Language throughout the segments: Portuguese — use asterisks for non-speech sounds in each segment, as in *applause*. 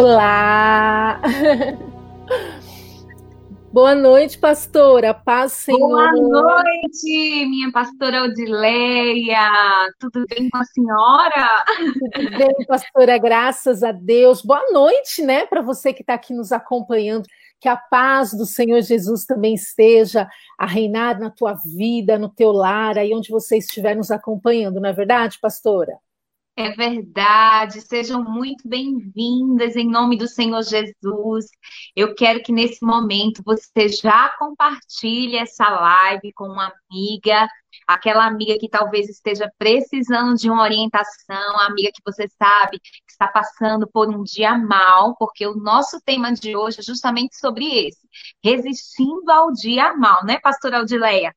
Olá! *laughs* Boa noite, pastora. Paz, Senhor. Boa noite, minha pastora Odileia. Tudo bem com a senhora? Tudo bem, pastora, graças a Deus. Boa noite, né, para você que está aqui nos acompanhando. Que a paz do Senhor Jesus também esteja a reinar na tua vida, no teu lar, aí onde você estiver nos acompanhando, não é verdade, pastora? É verdade, sejam muito bem-vindas em nome do Senhor Jesus. Eu quero que nesse momento você já compartilhe essa live com uma amiga, aquela amiga que talvez esteja precisando de uma orientação, a amiga que você sabe que está passando por um dia mal, porque o nosso tema de hoje é justamente sobre esse, resistindo ao dia mal, né, pastora Aldileia?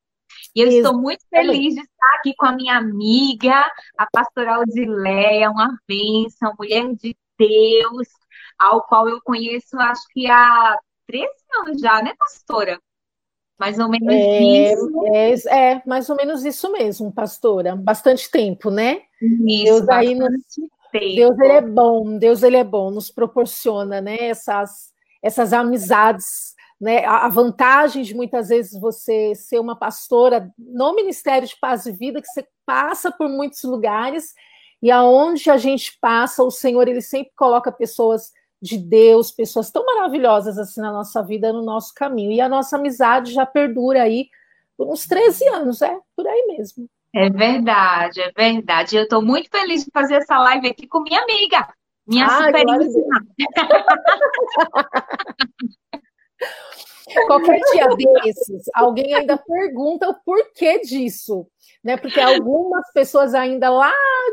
E eu estou muito feliz de estar aqui com a minha amiga, a pastora Odileia, uma bênção, mulher de Deus, ao qual eu conheço, acho que há 13 anos já, né, pastora? Mais ou menos é, isso. É, é, mais ou menos isso mesmo, pastora. Bastante tempo, né? Isso, Deus aí nos, tempo. Deus ele é bom, Deus ele é bom, nos proporciona, né, essas essas amizades né, a vantagem de muitas vezes você ser uma pastora no Ministério de Paz e Vida, que você passa por muitos lugares e aonde a gente passa, o Senhor ele sempre coloca pessoas de Deus, pessoas tão maravilhosas assim na nossa vida, no nosso caminho. E a nossa amizade já perdura aí por uns 13 anos, é por aí mesmo. É verdade, é verdade. Eu estou muito feliz de fazer essa live aqui com minha amiga, minha Ai, super *laughs* Qualquer dia desses, alguém ainda pergunta o porquê disso, né? Porque algumas pessoas ainda lá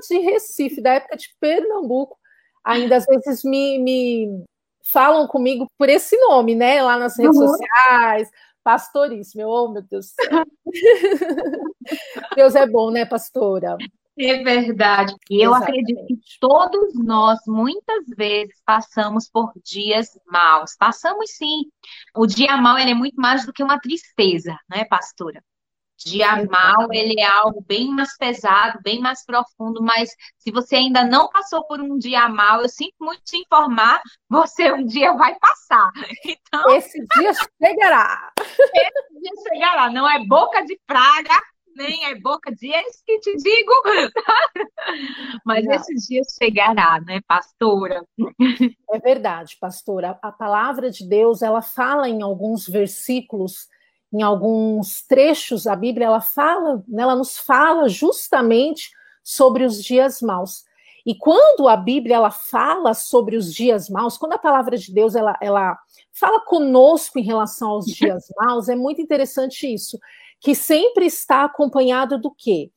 de Recife, da época de Pernambuco, ainda às vezes me, me falam comigo por esse nome, né? Lá nas redes uhum. sociais, pastoríssimo. Oh, meu Deus do céu. *laughs* Deus é bom, né, pastora? É verdade. E eu acredito que todos nós, muitas vezes, passamos por dias maus. Passamos sim. O dia mau ele é muito mais do que uma tristeza, né, pastora? Dia mal, ele é algo bem mais pesado, bem mais profundo, mas se você ainda não passou por um dia mal, eu sinto muito te informar, você um dia vai passar. *laughs* Então, esse dia chegará. Esse dia chegará, não é boca de praga, nem é boca de ex que te digo. *laughs* Mas Não. esse dia chegará, né, pastora? É verdade, pastora. A palavra de Deus, ela fala em alguns versículos, em alguns trechos, a Bíblia, ela fala, né, ela nos fala justamente sobre os dias maus. E quando a Bíblia ela fala sobre os dias maus, quando a palavra de Deus ela, ela fala conosco em relação aos dias maus, é muito interessante isso que sempre está acompanhado do quê?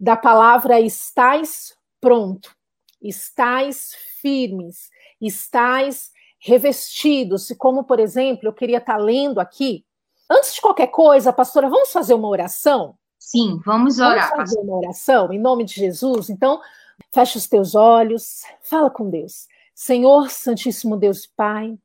Da palavra estais pronto, estais firmes, estais revestidos, como por exemplo, eu queria estar lendo aqui. Antes de qualquer coisa, pastora, vamos fazer uma oração? Sim, vamos orar. Vamos fazer uma oração em nome de Jesus. Então, feche os teus olhos, fala com Deus. Senhor Santíssimo Deus Pai,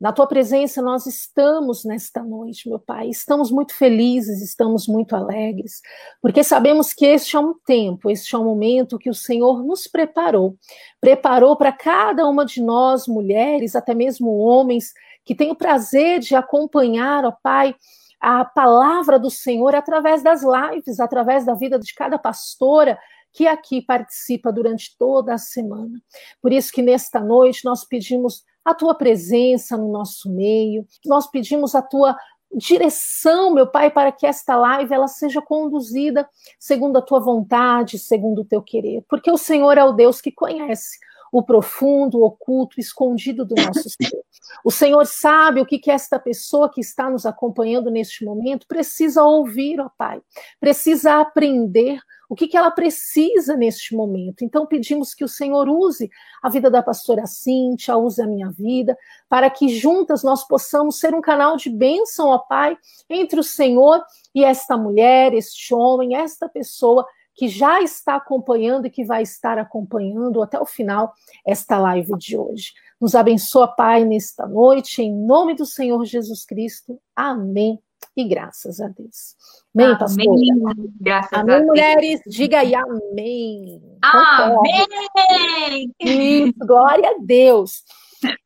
na tua presença nós estamos nesta noite, meu Pai. Estamos muito felizes, estamos muito alegres, porque sabemos que este é um tempo, este é um momento que o Senhor nos preparou. Preparou para cada uma de nós, mulheres, até mesmo homens, que têm o prazer de acompanhar, ó Pai, a palavra do Senhor através das lives, através da vida de cada pastora, que aqui participa durante toda a semana. Por isso que nesta noite nós pedimos a tua presença no nosso meio. Nós pedimos a tua direção, meu Pai, para que esta live ela seja conduzida segundo a tua vontade, segundo o teu querer, porque o Senhor é o Deus que conhece o profundo, o oculto, escondido do nosso ser. O Senhor sabe o que, que esta pessoa que está nos acompanhando neste momento precisa ouvir, ó Pai, precisa aprender o que, que ela precisa neste momento. Então, pedimos que o Senhor use a vida da pastora Cíntia, use a minha vida, para que juntas nós possamos ser um canal de bênção, ó Pai, entre o Senhor e esta mulher, este homem, esta pessoa que já está acompanhando e que vai estar acompanhando até o final esta live de hoje. Nos abençoa, Pai, nesta noite, em nome do Senhor Jesus Cristo. Amém e graças a Deus. Amém, pastor? Amém. Graças amém, a Deus. mulheres. Diga aí amém. Amém. Isso, glória a Deus.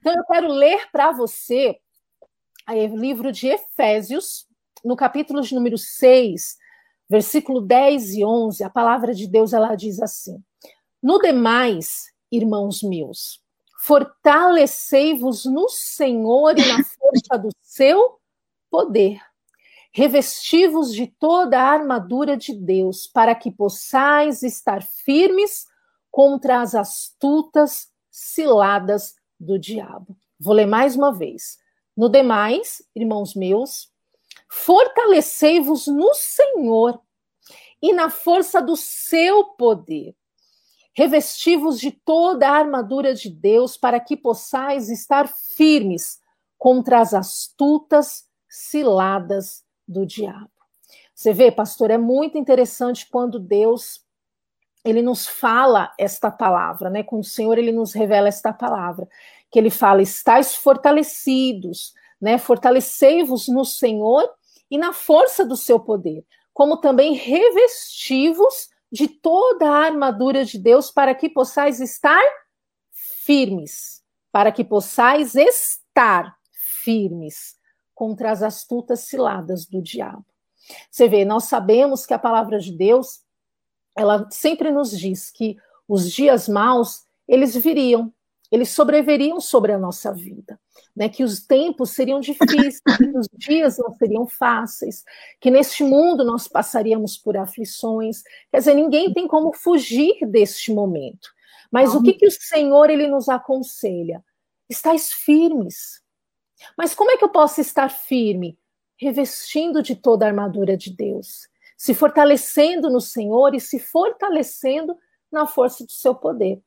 Então eu quero ler para você o livro de Efésios, no capítulo de número 6, versículo 10 e 11, a palavra de Deus ela diz assim: No demais, irmãos meus, fortalecei-vos no Senhor e na força do seu poder. Revesti-vos de toda a armadura de Deus, para que possais estar firmes contra as astutas ciladas do diabo. Vou ler mais uma vez. No demais, irmãos meus, fortalecei-vos no Senhor e na força do seu poder. Revesti-vos de toda a armadura de Deus para que possais estar firmes contra as astutas ciladas do diabo. Você vê, pastor, é muito interessante quando Deus ele nos fala esta palavra, né? Quando o Senhor ele nos revela esta palavra, que ele fala: "Estais fortalecidos, né? Fortalecei-vos no Senhor e na força do seu poder, como também revestivos de toda a armadura de Deus para que possais estar firmes, para que possais estar firmes contra as astutas ciladas do diabo. Você vê, nós sabemos que a palavra de Deus, ela sempre nos diz que os dias maus, eles viriam, eles sobreveriam sobre a nossa vida, né? Que os tempos seriam difíceis, que os dias não seriam fáceis, que neste mundo nós passaríamos por aflições. Quer dizer, ninguém tem como fugir deste momento. Mas o que, que o Senhor ele nos aconselha? Estais firmes, mas como é que eu posso estar firme? Revestindo de toda a armadura de Deus, se fortalecendo no Senhor e se fortalecendo na força do seu poder.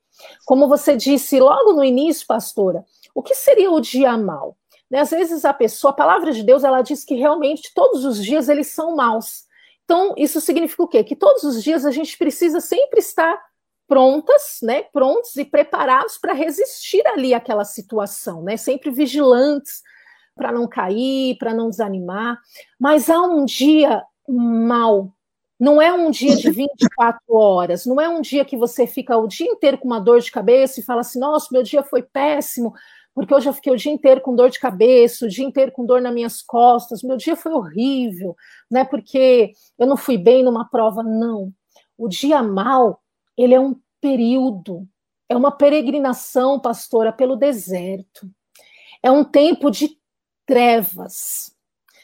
Como você disse logo no início, pastora, o que seria o dia mal? Né, às vezes a pessoa, a palavra de Deus, ela diz que realmente todos os dias eles são maus. Então, isso significa o quê? Que todos os dias a gente precisa sempre estar prontas, né, prontos e preparados para resistir ali àquela situação, né, sempre vigilantes para não cair, para não desanimar. Mas há um dia mal. Não é um dia de 24 horas, não é um dia que você fica o dia inteiro com uma dor de cabeça e fala assim: nossa, meu dia foi péssimo, porque hoje eu fiquei o dia inteiro com dor de cabeça, o dia inteiro com dor nas minhas costas, meu dia foi horrível, né? Porque eu não fui bem numa prova. Não. O dia mal ele é um período, é uma peregrinação, pastora, pelo deserto. É um tempo de trevas,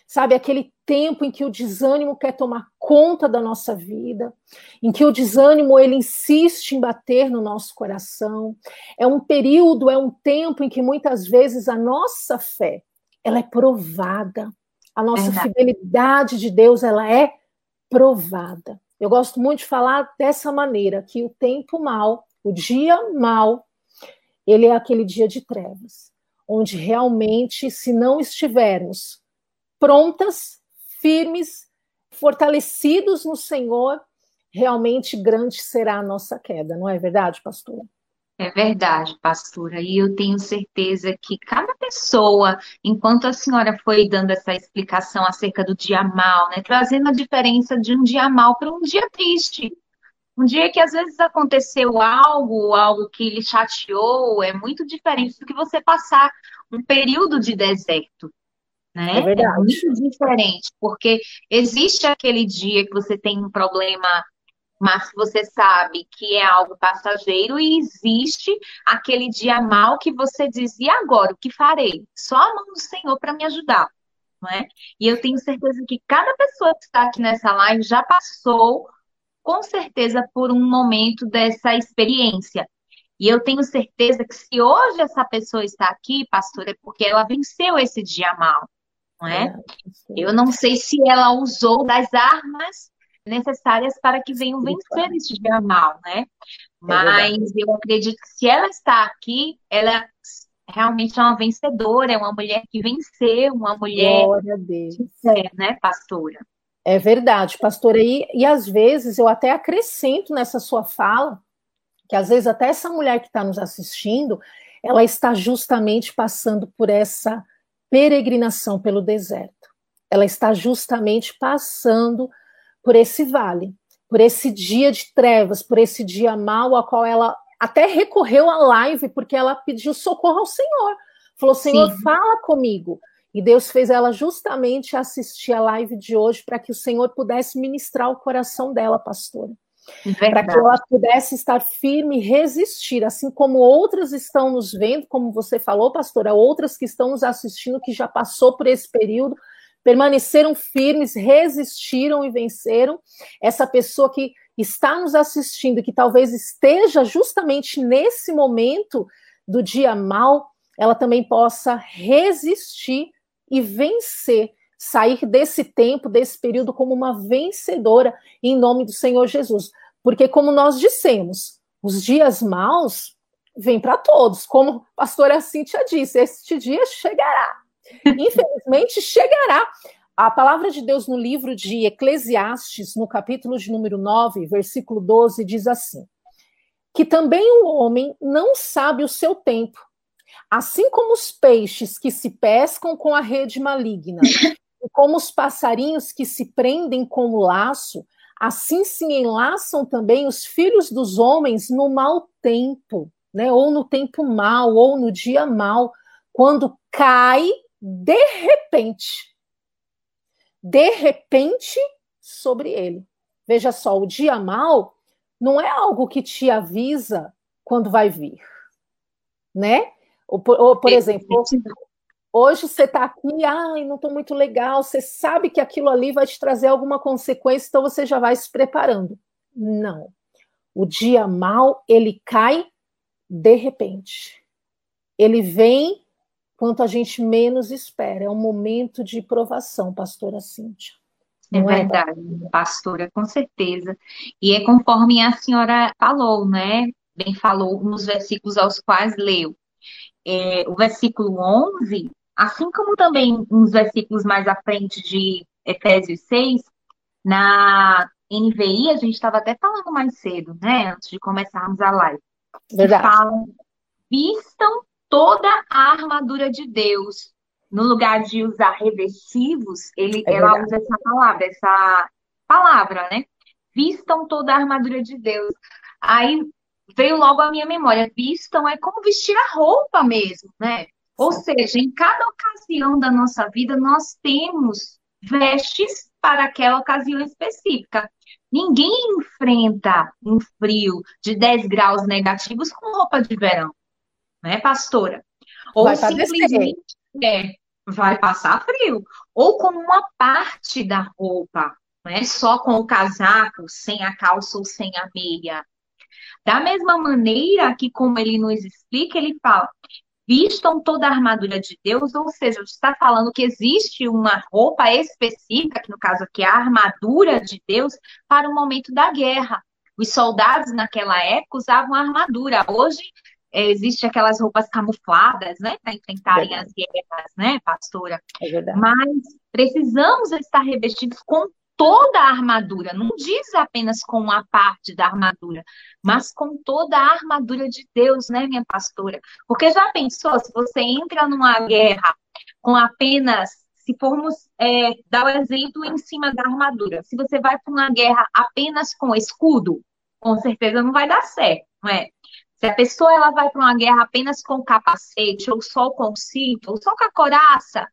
sabe? Aquele tempo em que o desânimo quer tomar conta da nossa vida, em que o desânimo ele insiste em bater no nosso coração. É um período, é um tempo em que muitas vezes a nossa fé ela é provada, a nossa é fidelidade de Deus ela é provada. Eu gosto muito de falar dessa maneira, que o tempo mal, o dia mal, ele é aquele dia de trevas, onde realmente, se não estivermos prontas, firmes, fortalecidos no Senhor, realmente grande será a nossa queda, não é verdade, pastora? É verdade, pastora, e eu tenho certeza que cada pessoa, enquanto a senhora foi dando essa explicação acerca do dia mal, né, trazendo a diferença de um dia mal para um dia triste, um dia que às vezes aconteceu algo, algo que lhe chateou, é muito diferente do que você passar um período de deserto. Né? É, é verdade. É muito diferente, porque existe aquele dia que você tem um problema mas você sabe que é algo passageiro e existe aquele dia mal que você diz, e agora, o que farei? Só a mão do Senhor para me ajudar, não é? E eu tenho certeza que cada pessoa que está aqui nessa live já passou, com certeza, por um momento dessa experiência. E eu tenho certeza que se hoje essa pessoa está aqui, pastor, é porque ela venceu esse dia mal, não é? é eu não sei se ela usou das armas necessárias para que venham vencer esse dia mal, né? É Mas eu acredito que se ela está aqui, ela realmente é uma vencedora, é uma mulher que venceu, uma mulher Glória a Deus. né, pastora? É verdade, pastora. E, e às vezes eu até acrescento nessa sua fala, que às vezes até essa mulher que está nos assistindo, ela está justamente passando por essa peregrinação pelo deserto. Ela está justamente passando por esse vale, por esse dia de trevas, por esse dia mau, a qual ela até recorreu à live, porque ela pediu socorro ao Senhor. falou: Senhor, Sim. fala comigo. E Deus fez ela justamente assistir a live de hoje para que o Senhor pudesse ministrar o coração dela, pastora. Para que ela pudesse estar firme e resistir, assim como outras estão nos vendo, como você falou, pastora, outras que estão nos assistindo, que já passou por esse período, permaneceram firmes, resistiram e venceram. Essa pessoa que está nos assistindo, que talvez esteja justamente nesse momento do dia mal, ela também possa resistir e vencer, sair desse tempo, desse período, como uma vencedora, em nome do Senhor Jesus. Porque, como nós dissemos, os dias maus vêm para todos, como a pastora Cíntia disse, este dia chegará. Infelizmente, chegará. A palavra de Deus no livro de Eclesiastes, no capítulo de número 9, versículo 12, diz assim: Que também o homem não sabe o seu tempo, assim como os peixes que se pescam com a rede maligna, e como os passarinhos que se prendem com o laço, assim se enlaçam também os filhos dos homens no mau tempo, né? Ou no tempo mau, ou no dia mau, quando cai de repente. De repente sobre ele. Veja só, o dia mal não é algo que te avisa quando vai vir, né? Ou, ou por exemplo, hoje você está aqui, ai, não estou muito legal, você sabe que aquilo ali vai te trazer alguma consequência, então você já vai se preparando. Não. O dia mal, ele cai de repente. Ele vem quanto a gente menos espera. É um momento de provação, pastora Cíntia. É, é verdade, pastora, com certeza. E é conforme a senhora falou, né? Bem falou nos versículos aos quais leu. É, o versículo 11, assim como também uns versículos mais à frente de Efésios 6, na NVI, a gente estava até falando mais cedo, né? Antes de começarmos a live. Verdade. Falam, vistam toda a armadura de Deus. No lugar de usar revestivos, ele, é ela usa essa palavra, essa palavra, né? Vistam toda a armadura de Deus. Aí veio logo a minha memória. Vistam é como vestir a roupa mesmo, né? Ou seja, em cada ocasião da nossa vida, nós temos vestes para aquela ocasião específica. Ninguém enfrenta um frio de 10 graus negativos com roupa de verão né, pastora? Ou vai simplesmente é, vai passar frio. Ou com uma parte da roupa, não é só com o casaco, sem a calça ou sem a meia. Da mesma maneira que, como ele nos explica, ele fala: vistam toda a armadura de Deus, ou seja, está falando que existe uma roupa específica, que no caso aqui é a armadura de Deus, para o momento da guerra. Os soldados naquela época usavam armadura. Hoje é, existe aquelas roupas camufladas, né, para enfrentarem as guerras, né, pastora? É verdade. Mas precisamos estar revestidos com toda a armadura, não diz apenas com uma parte da armadura, mas com toda a armadura de Deus, né, minha pastora? Porque já pensou, se você entra numa guerra com apenas, se formos é, dar o exemplo em cima da armadura, se você vai para uma guerra apenas com escudo, com certeza não vai dar certo, não é? Se a pessoa ela vai para uma guerra apenas com capacete, ou só com cinto, ou só com a coraça,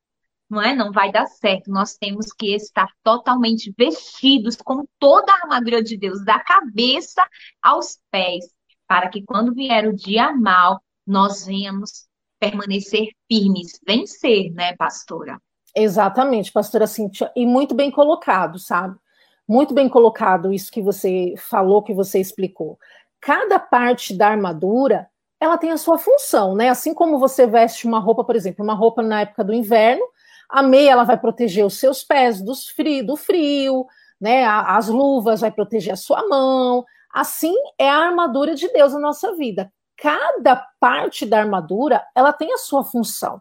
não é? Não vai dar certo. Nós temos que estar totalmente vestidos com toda a armadura de Deus, da cabeça aos pés, para que quando vier o dia mal, nós venhamos permanecer firmes, vencer, né, pastora? Exatamente, pastora e muito bem colocado, sabe? Muito bem colocado isso que você falou, que você explicou cada parte da armadura ela tem a sua função, né? Assim como você veste uma roupa, por exemplo, uma roupa na época do inverno, a meia ela vai proteger os seus pés dos frio, do frio, né? As luvas vai proteger a sua mão. Assim é a armadura de Deus na nossa vida. Cada parte da armadura ela tem a sua função.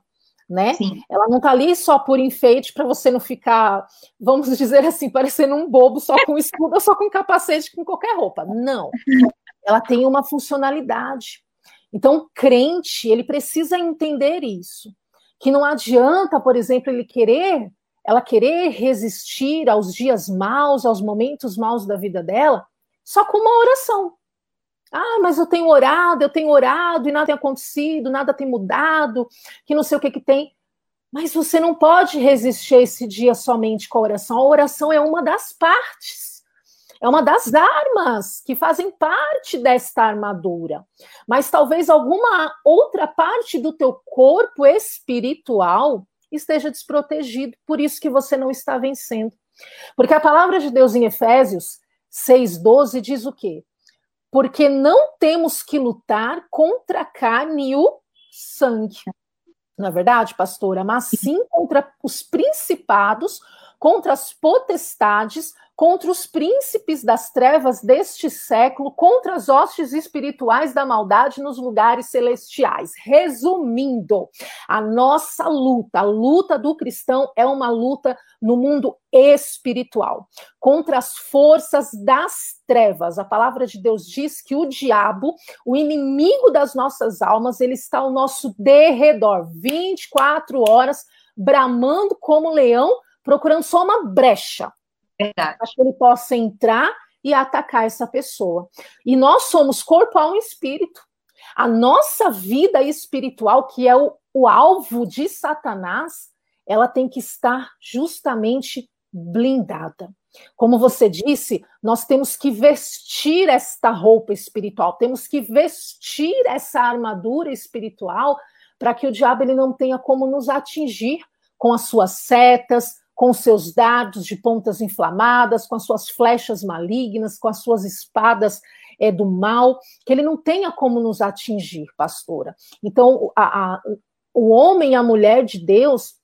Né? Sim. Ela não está ali só por enfeite para você não ficar, vamos dizer assim, *laughs* parecendo um bobo só com escudo só com capacete com qualquer roupa. Não ela tem uma funcionalidade. Então, o crente, ele precisa entender isso, que não adianta, por exemplo, ele querer, ela querer resistir aos dias maus, aos momentos maus da vida dela, só com uma oração. Ah, mas eu tenho orado, eu tenho orado e nada tem acontecido, nada tem mudado, que não sei o que que tem. Mas você não pode resistir esse dia somente com a oração. A oração é uma das partes. É uma das armas que fazem parte desta armadura. Mas talvez alguma outra parte do teu corpo espiritual esteja desprotegido, por isso que você não está vencendo. Porque a palavra de Deus em Efésios 6:12 diz o quê? Porque não temos que lutar contra a carne e o sangue. Na é verdade, pastora, mas sim contra os principados, contra as potestades, contra os príncipes das trevas deste século, contra as hostes espirituais da maldade nos lugares celestiais. Resumindo, a nossa luta, a luta do cristão é uma luta no mundo espiritual, contra as forças das trevas. A palavra de Deus diz que o diabo, o inimigo das nossas almas, ele está ao nosso derredor, 24 horas, bramando como leão, procurando só uma brecha Para que ele possa entrar e atacar essa pessoa. E nós somos corpo, alma e espírito. A nossa vida espiritual, que é o, o alvo de Satanás, ela tem que estar justamente blindada. Como você disse, nós temos que vestir esta roupa espiritual, temos que vestir essa armadura espiritual para que o diabo ele não tenha como nos atingir com as suas setas, com seus dardos de pontas inflamadas, com as suas flechas malignas, com as suas espadas é, do mal, que ele não tenha como nos atingir, pastora. Então, a, a, o homem e a mulher de Deus,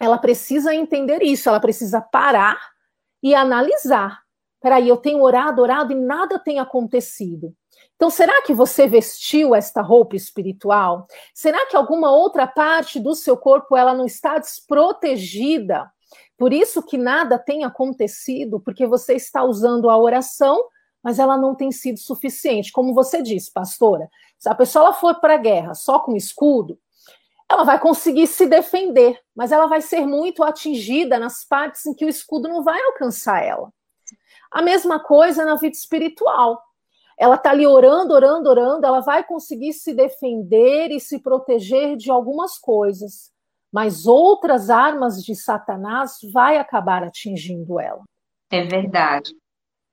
ela precisa entender isso, ela precisa parar e analisar. Peraí, eu tenho orado, orado e nada tem acontecido. Então, será que você vestiu esta roupa espiritual? Será que alguma outra parte do seu corpo ela não está desprotegida? Por isso que nada tem acontecido, porque você está usando a oração, mas ela não tem sido suficiente. Como você disse, pastora, se a pessoa for para a guerra só com escudo, ela vai conseguir se defender, mas ela vai ser muito atingida nas partes em que o escudo não vai alcançar ela. A mesma coisa na vida espiritual. Ela está ali orando, orando, orando, ela vai conseguir se defender e se proteger de algumas coisas mas outras armas de Satanás vai acabar atingindo ela. É verdade.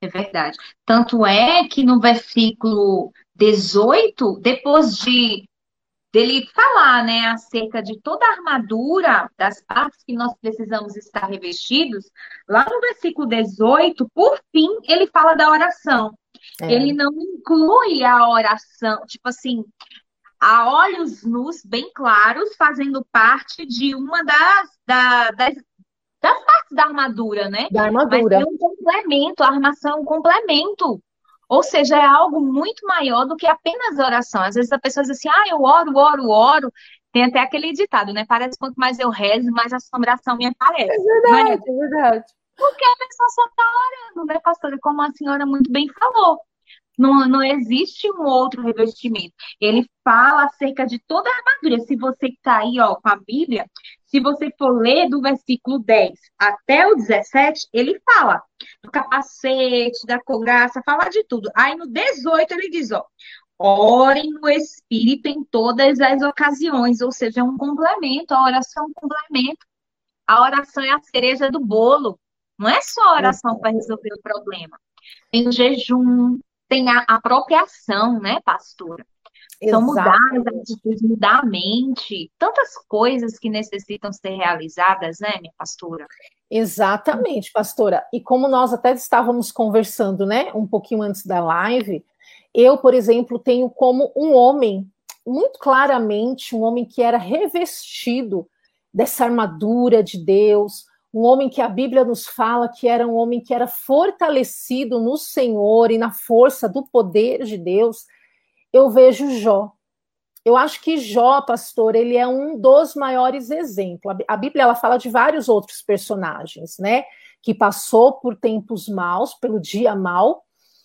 É verdade. Tanto é que no versículo 18, depois de dele falar, né, acerca de toda a armadura das partes que nós precisamos estar revestidos, lá no versículo 18, por fim, ele fala da oração. É. Ele não inclui a oração, tipo assim, a olhos nus, bem claros, fazendo parte de uma das, da, das, das partes da armadura, né? Da armadura. Mas é um complemento, a armação é um complemento. Ou seja, é algo muito maior do que apenas oração. Às vezes a pessoa diz assim, ah, eu oro, oro, oro. Tem até aquele ditado, né? Parece quanto mais eu rezo, mais assombração me aparece. É verdade, é? é verdade. Porque a pessoa só está orando, né, pastora? Como a senhora muito bem falou. Não, não existe um outro revestimento. Ele fala acerca de toda a armadura. Se você está aí ó, com a Bíblia, se você for ler do versículo 10 até o 17, ele fala do capacete, da couraça, fala de tudo. Aí no 18 ele diz, ó, orem no Espírito em todas as ocasiões, ou seja, é um complemento, a oração é um complemento. A oração é a cereja do bolo. Não é só a oração para resolver o problema. Tem o jejum, tem a apropriação, né, pastora? Então, mudar as atitudes, mudar a mente, tantas coisas que necessitam ser realizadas, né, minha pastora? Exatamente, pastora. E como nós até estávamos conversando, né, um pouquinho antes da live, eu, por exemplo, tenho como um homem, muito claramente, um homem que era revestido dessa armadura de Deus, um homem que a Bíblia nos fala que era um homem que era fortalecido no Senhor e na força do poder de Deus, eu vejo Jó. Eu acho que Jó, pastor, ele é um dos maiores exemplos. A Bíblia ela fala de vários outros personagens, né? Que passou por tempos maus, pelo dia mal,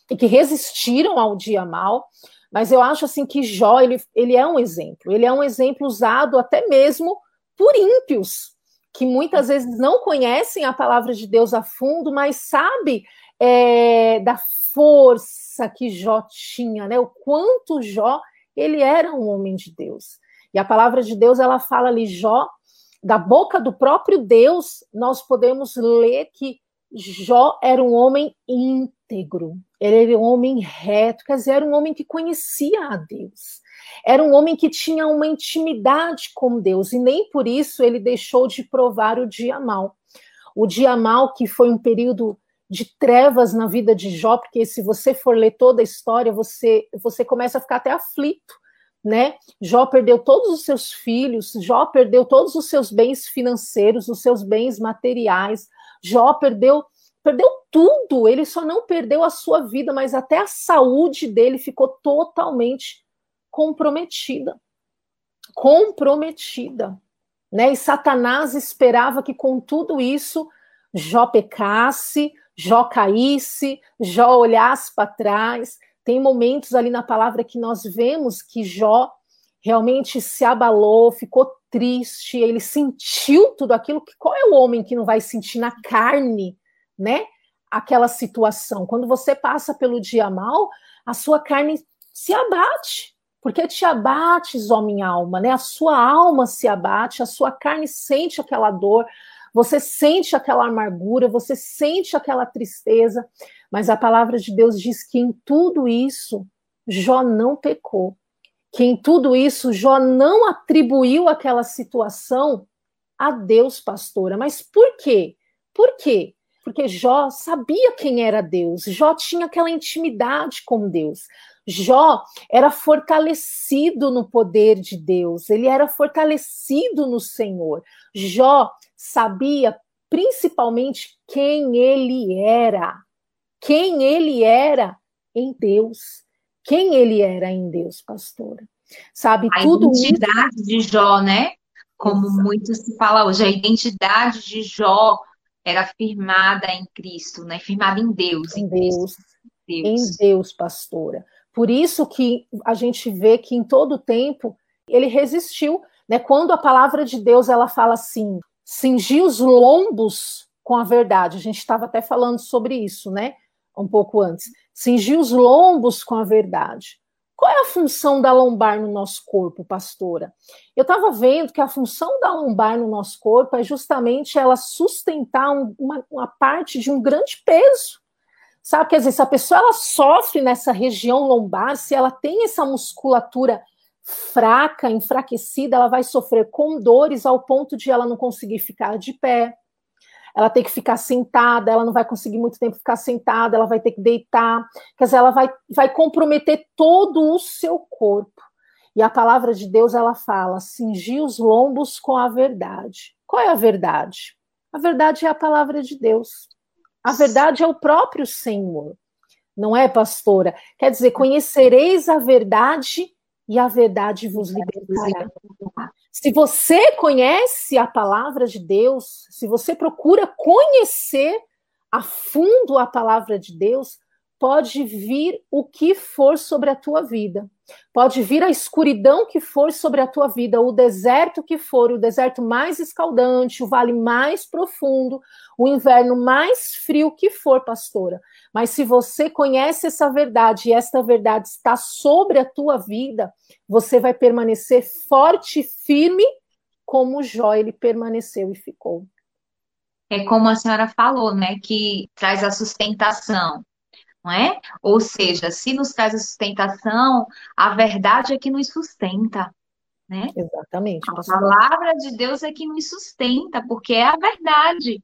e que resistiram ao dia mal. Mas eu acho assim que Jó, ele, ele é um exemplo. Ele é um exemplo usado até mesmo por ímpios, que muitas vezes não conhecem a palavra de Deus a fundo, mas sabe é, da força que Jó tinha, né? O quanto Jó ele era um homem de Deus. E a palavra de Deus ela fala ali Jó da boca do próprio Deus, nós podemos ler que Jó era um homem íntegro, ele era um homem reto, quer dizer, era um homem que conhecia a Deus. Era um homem que tinha uma intimidade com Deus, e nem por isso ele deixou de provar o dia mal. O dia mal, que foi um período de trevas na vida de Jó, porque se você for ler toda a história, você, você começa a ficar até aflito, né? Jó perdeu todos os seus filhos, Jó perdeu todos os seus bens financeiros, os seus bens materiais, Jó perdeu perdeu tudo, ele só não perdeu a sua vida, mas até a saúde dele ficou totalmente comprometida. Comprometida. Né? E Satanás esperava que com tudo isso Jó pecasse, Jó caísse, Jó olhasse para trás. Tem momentos ali na palavra que nós vemos que Jó realmente se abalou, ficou triste, ele sentiu tudo aquilo. Qual é o homem que não vai sentir na carne, né? Aquela situação. Quando você passa pelo dia mal, a sua carne se abate, porque te abates, ó minha alma, né? A sua alma se abate, a sua carne sente aquela dor, você sente aquela amargura, você sente aquela tristeza, mas a palavra de Deus diz que em tudo isso Jó não pecou, que em tudo isso Jó não atribuiu aquela situação a Deus, pastora. Mas por quê? Por quê? Porque Jó sabia quem era Deus, Jó tinha aquela intimidade com Deus. Jó era fortalecido no poder de Deus, ele era fortalecido no Senhor. Jó sabia principalmente quem ele era, quem ele era em Deus, quem ele era em Deus, pastora. Sabe a tudo identidade isso... de Jó, né? Como Exato. muito se fala hoje, a identidade de Jó era firmada em Cristo, né? Firmada em Deus, em, em Deus, Deus, em Deus, pastora. Por isso que a gente vê que em todo tempo ele resistiu, né? Quando a palavra de Deus ela fala assim, cingir os lombos com a verdade. A gente estava até falando sobre isso, né? Um pouco antes. Cingir os lombos com a verdade. Qual é a função da lombar no nosso corpo, pastora? Eu estava vendo que a função da lombar no nosso corpo é justamente ela sustentar uma, uma parte de um grande peso. Sabe, quer dizer, se a pessoa ela sofre nessa região lombar, se ela tem essa musculatura fraca, enfraquecida, ela vai sofrer com dores ao ponto de ela não conseguir ficar de pé, ela tem que ficar sentada, ela não vai conseguir muito tempo ficar sentada, ela vai ter que deitar, quer dizer, ela vai, vai comprometer todo o seu corpo. E a palavra de Deus, ela fala, cingir os lombos com a verdade. Qual é a verdade? A verdade é a palavra de Deus. A verdade é o próprio Senhor. Não é, pastora? Quer dizer, conhecereis a verdade e a verdade vos libertará. Se você conhece a palavra de Deus, se você procura conhecer a fundo a palavra de Deus, pode vir o que for sobre a tua vida. Pode vir a escuridão que for sobre a tua vida, o deserto que for, o deserto mais escaldante, o vale mais profundo, o inverno mais frio que for, pastora. Mas se você conhece essa verdade e esta verdade está sobre a tua vida, você vai permanecer forte e firme como Jó ele permaneceu e ficou. É como a senhora falou, né, que traz a sustentação, não é? Ou seja, se nos traz a sustentação, a verdade é que nos sustenta, né? Exatamente. A palavra de Deus é que nos sustenta, porque é a verdade.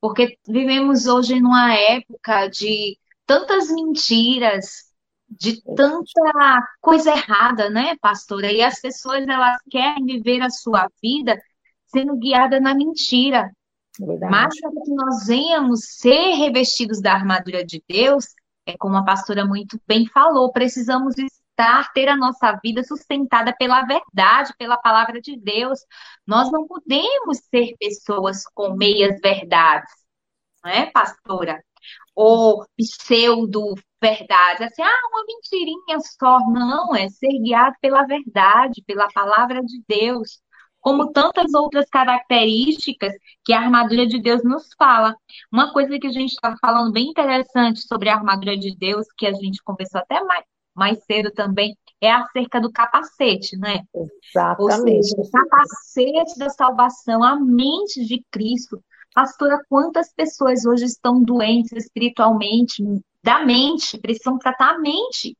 Porque vivemos hoje numa época de tantas mentiras, de tanta coisa errada, né, pastora? E as pessoas elas querem viver a sua vida sendo guiada na mentira. Verdade. Mas para que nós venhamos ser revestidos da armadura de Deus, é como a pastora muito bem falou, precisamos estar, ter a nossa vida sustentada pela verdade, pela palavra de Deus. Nós não podemos ser pessoas com meias verdades, não é, pastora? Ou pseudo verdades, assim, ah, uma mentirinha só. Não, é ser guiado pela verdade, pela palavra de Deus. Como tantas outras características que a armadura de Deus nos fala. Uma coisa que a gente estava falando bem interessante sobre a armadura de Deus, que a gente conversou até mais, mais cedo também, é acerca do capacete, né? Exatamente. Seja, o capacete da salvação, a mente de Cristo. Pastora, quantas pessoas hoje estão doentes espiritualmente, da mente, precisam tratar a mente?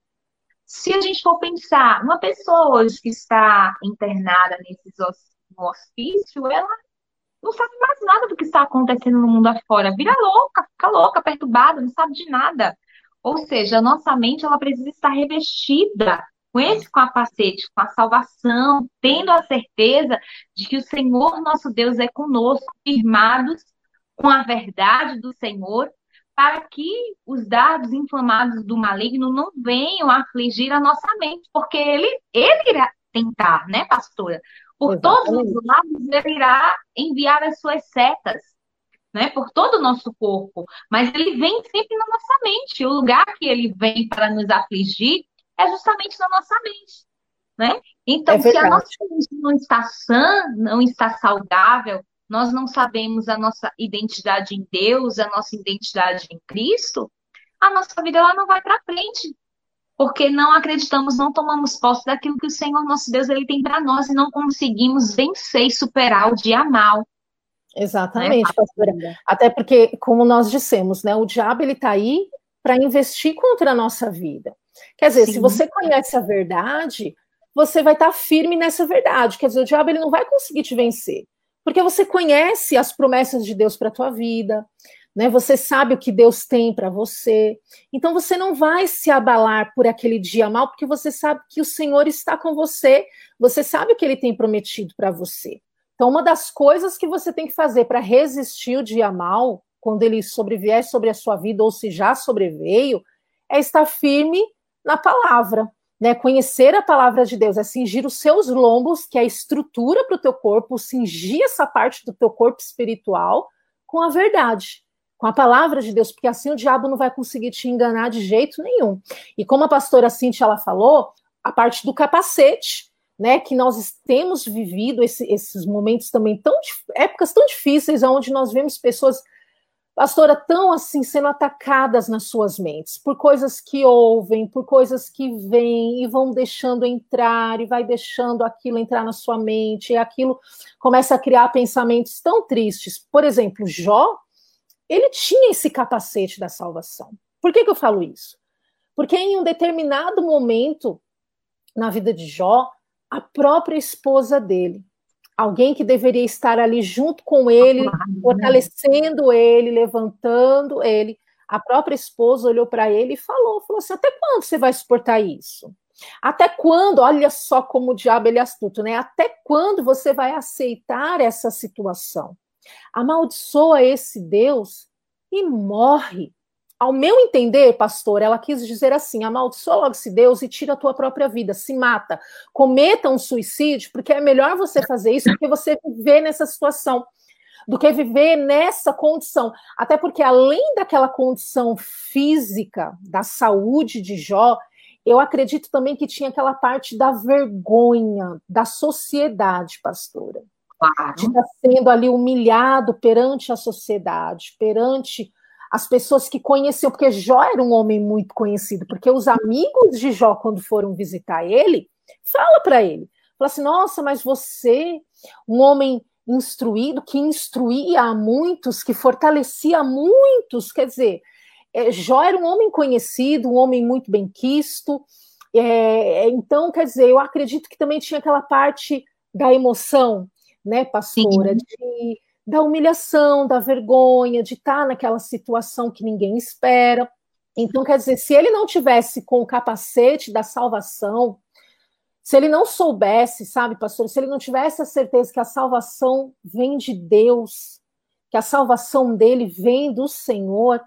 Se a gente for pensar, uma pessoa hoje que está internada nesses no hospício, ela não sabe mais nada do que está acontecendo no mundo afora. Vira louca, fica louca, perturbada, não sabe de nada. Ou seja, a nossa mente ela precisa estar revestida com esse capacete, com a salvação, tendo a certeza de que o Senhor nosso Deus é conosco, firmados com a verdade do Senhor, para que os dardos inflamados do maligno não venham afligir a nossa mente, porque ele, ele irá tentar, né, pastora? Por Exatamente. todos os lados, ele irá enviar as suas setas, né, por todo o nosso corpo. Mas ele vem sempre na nossa mente. O lugar que ele vem para nos afligir é justamente na nossa mente. Né? Então, é se a nossa mente não está sã, não está saudável, nós não sabemos a nossa identidade em Deus, a nossa identidade em Cristo, a nossa vida ela não vai para frente porque não acreditamos, não tomamos posse daquilo que o Senhor nosso Deus ele tem para nós e não conseguimos vencer e superar o dia mal. Exatamente, né? pastora. Até porque, como nós dissemos, né, o diabo ele está aí para investir contra a nossa vida. Quer dizer, Sim. se você conhece a verdade, você vai estar tá firme nessa verdade. Quer dizer, o diabo ele não vai conseguir te vencer, porque você conhece as promessas de Deus para a tua vida, né? Você sabe o que Deus tem para você. Então você não vai se abalar por aquele dia mal, porque você sabe que o Senhor está com você, você sabe o que ele tem prometido para você. Então, uma das coisas que você tem que fazer para resistir o dia mal, quando ele sobrevier sobre a sua vida, ou se já sobreveio, é estar firme na palavra, né? Conhecer a palavra de Deus, é cingir os seus lombos, que é a estrutura para o teu corpo, cingir essa parte do teu corpo espiritual com a verdade com a palavra de Deus, porque assim o diabo não vai conseguir te enganar de jeito nenhum. E como a pastora Cintia ela falou, a parte do capacete, né, que nós temos vivido esse, esses momentos também tão épocas tão difíceis, onde nós vemos pessoas pastora tão assim sendo atacadas nas suas mentes por coisas que ouvem, por coisas que vêm e vão deixando entrar e vai deixando aquilo entrar na sua mente e aquilo começa a criar pensamentos tão tristes. Por exemplo, Jó, ele tinha esse capacete da salvação. Por que, que eu falo isso? Porque em um determinado momento na vida de Jó, a própria esposa dele, alguém que deveria estar ali junto com ele, fortalecendo ele, levantando ele, a própria esposa olhou para ele e falou, falou assim, até quando você vai suportar isso? Até quando, olha só como o diabo ele é astuto, né? Até quando você vai aceitar essa situação? Amaldiçoa esse Deus e morre. Ao meu entender, pastor, ela quis dizer assim: amaldiçoa logo esse Deus e tira a tua própria vida, se mata, cometa um suicídio, porque é melhor você fazer isso do que você viver nessa situação, do que viver nessa condição. Até porque, além daquela condição física, da saúde de Jó, eu acredito também que tinha aquela parte da vergonha da sociedade, pastora. Claro. De estar sendo ali humilhado perante a sociedade, perante as pessoas que conheciam, porque Jó era um homem muito conhecido, porque os amigos de Jó, quando foram visitar ele, fala para ele, fala assim, nossa, mas você, um homem instruído, que instruía a muitos, que fortalecia muitos, quer dizer, é, Jó era um homem conhecido, um homem muito bem quisto, é, então, quer dizer, eu acredito que também tinha aquela parte da emoção, né, pastora, de, da humilhação, da vergonha, de estar naquela situação que ninguém espera. Então, quer dizer, se ele não tivesse com o capacete da salvação, se ele não soubesse, sabe, pastor, se ele não tivesse a certeza que a salvação vem de Deus, que a salvação dele vem do Senhor,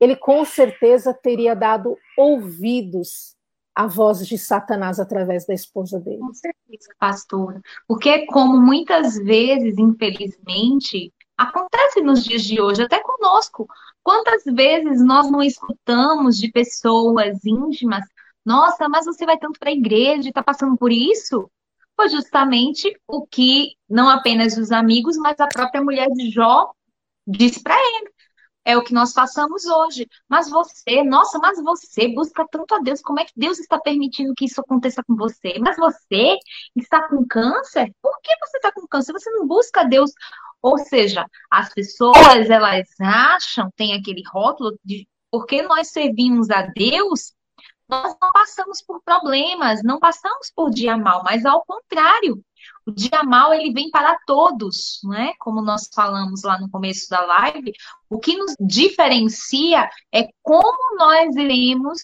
ele com certeza teria dado ouvidos a voz de Satanás através da esposa dele. Com certeza, pastora. Porque como muitas vezes, infelizmente, acontece nos dias de hoje, até conosco. Quantas vezes nós não escutamos de pessoas íntimas, nossa, mas você vai tanto para a igreja e está passando por isso? foi justamente o que não apenas os amigos, mas a própria mulher de Jó disse para ele. É o que nós façamos hoje. Mas você, nossa, mas você busca tanto a Deus. Como é que Deus está permitindo que isso aconteça com você? Mas você está com câncer? Por que você está com câncer? Você não busca a Deus. Ou seja, as pessoas, elas acham, tem aquele rótulo de porque nós servimos a Deus, nós não passamos por problemas, não passamos por dia mal, mas ao contrário, o dia mal ele vem para todos, né? Como nós falamos lá no começo da live, o que nos diferencia é como nós iremos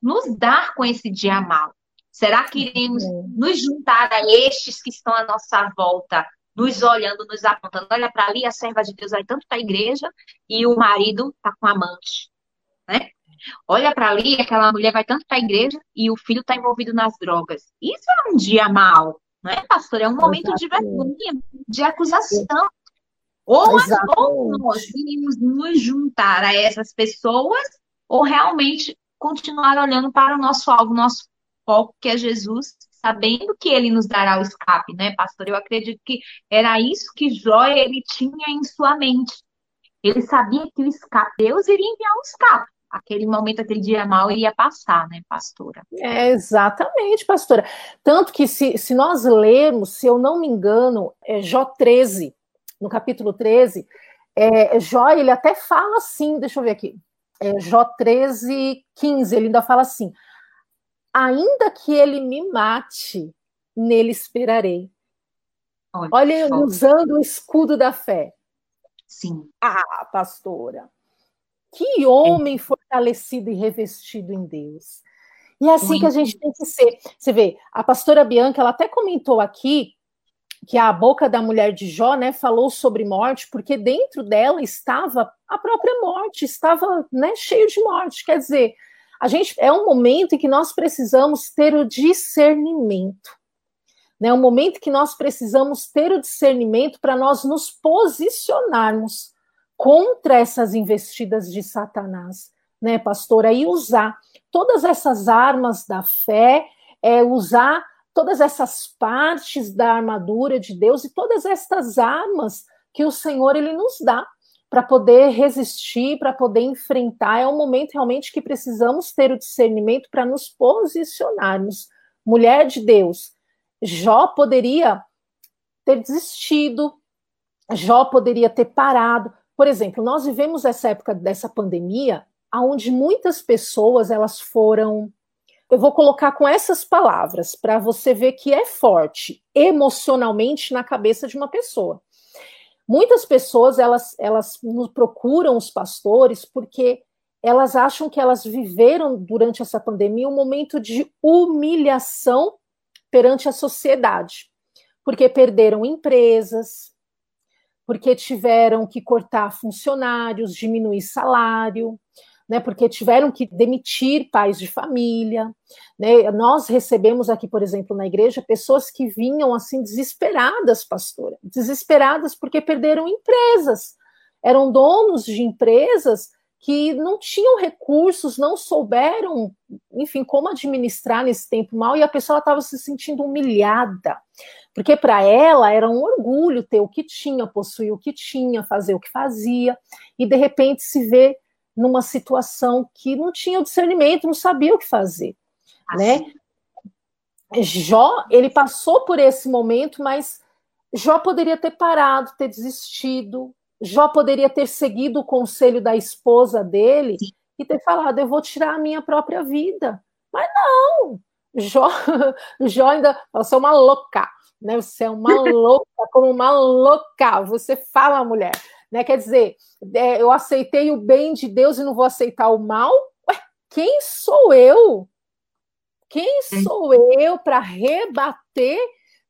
nos dar com esse dia mal. Será que iremos nos juntar a estes que estão à nossa volta, nos olhando, nos apontando? Olha para ali, a serva de Deus vai tanto para a igreja e o marido está com amante, né? Olha para ali, aquela mulher vai tanto para a igreja e o filho está envolvido nas drogas. Isso é um dia mal, não é, pastor? É um momento de vergonha, de acusação. Ou, ou nós iríamos nos juntar a essas pessoas, ou realmente continuar olhando para o nosso alvo, nosso foco, que é Jesus, sabendo que ele nos dará o escape, né, pastor? Eu acredito que era isso que Jó ele tinha em sua mente. Ele sabia que o escape, Deus iria enviar um escape aquele momento, aquele dia mal iria passar, né, pastora? É, exatamente, pastora. Tanto que se, se nós lermos, se eu não me engano, é Jó 13, no capítulo 13, é, Jó, ele até fala assim, deixa eu ver aqui, é, Jó 13, 15, ele ainda fala assim, ainda que ele me mate, nele esperarei. Olha, Olha usando o escudo da fé. Sim. Ah, pastora. Que homem fortalecido e revestido em Deus. E é assim que a gente tem que ser. Você vê, a pastora Bianca, ela até comentou aqui que a boca da mulher de Jó, né, falou sobre morte, porque dentro dela estava a própria morte, estava, né, cheio de morte. Quer dizer, a gente é um momento em que nós precisamos ter o discernimento. Né, um momento que nós precisamos ter o discernimento para nós nos posicionarmos contra essas investidas de Satanás, né, pastora? E usar todas essas armas da fé, é, usar todas essas partes da armadura de Deus e todas estas armas que o Senhor ele nos dá para poder resistir, para poder enfrentar. É um momento realmente que precisamos ter o discernimento para nos posicionarmos. Mulher de Deus, Jó poderia ter desistido, Jó poderia ter parado, por exemplo, nós vivemos essa época dessa pandemia, onde muitas pessoas elas foram. Eu vou colocar com essas palavras para você ver que é forte emocionalmente na cabeça de uma pessoa. Muitas pessoas elas, elas procuram os pastores porque elas acham que elas viveram durante essa pandemia um momento de humilhação perante a sociedade, porque perderam empresas, porque tiveram que cortar funcionários, diminuir salário, né, porque tiveram que demitir pais de família. Né? Nós recebemos aqui, por exemplo, na igreja, pessoas que vinham assim desesperadas, pastora, desesperadas porque perderam empresas. Eram donos de empresas que não tinham recursos, não souberam, enfim, como administrar nesse tempo mal, e a pessoa estava se sentindo humilhada, porque para ela era um orgulho ter o que tinha, possuir o que tinha, fazer o que fazia, e de repente se vê numa situação que não tinha o discernimento, não sabia o que fazer, assim. né? Jó, ele passou por esse momento, mas Jó poderia ter parado, ter desistido, Jó poderia ter seguido o conselho da esposa dele e ter falado: Eu vou tirar a minha própria vida. Mas não, Jó, *laughs* Jó ainda, você é uma louca, né? Você é uma *laughs* louca, como uma louca. Você fala, mulher, né? Quer dizer, é, eu aceitei o bem de Deus e não vou aceitar o mal? Ué, quem sou eu? Quem sou eu para rebater,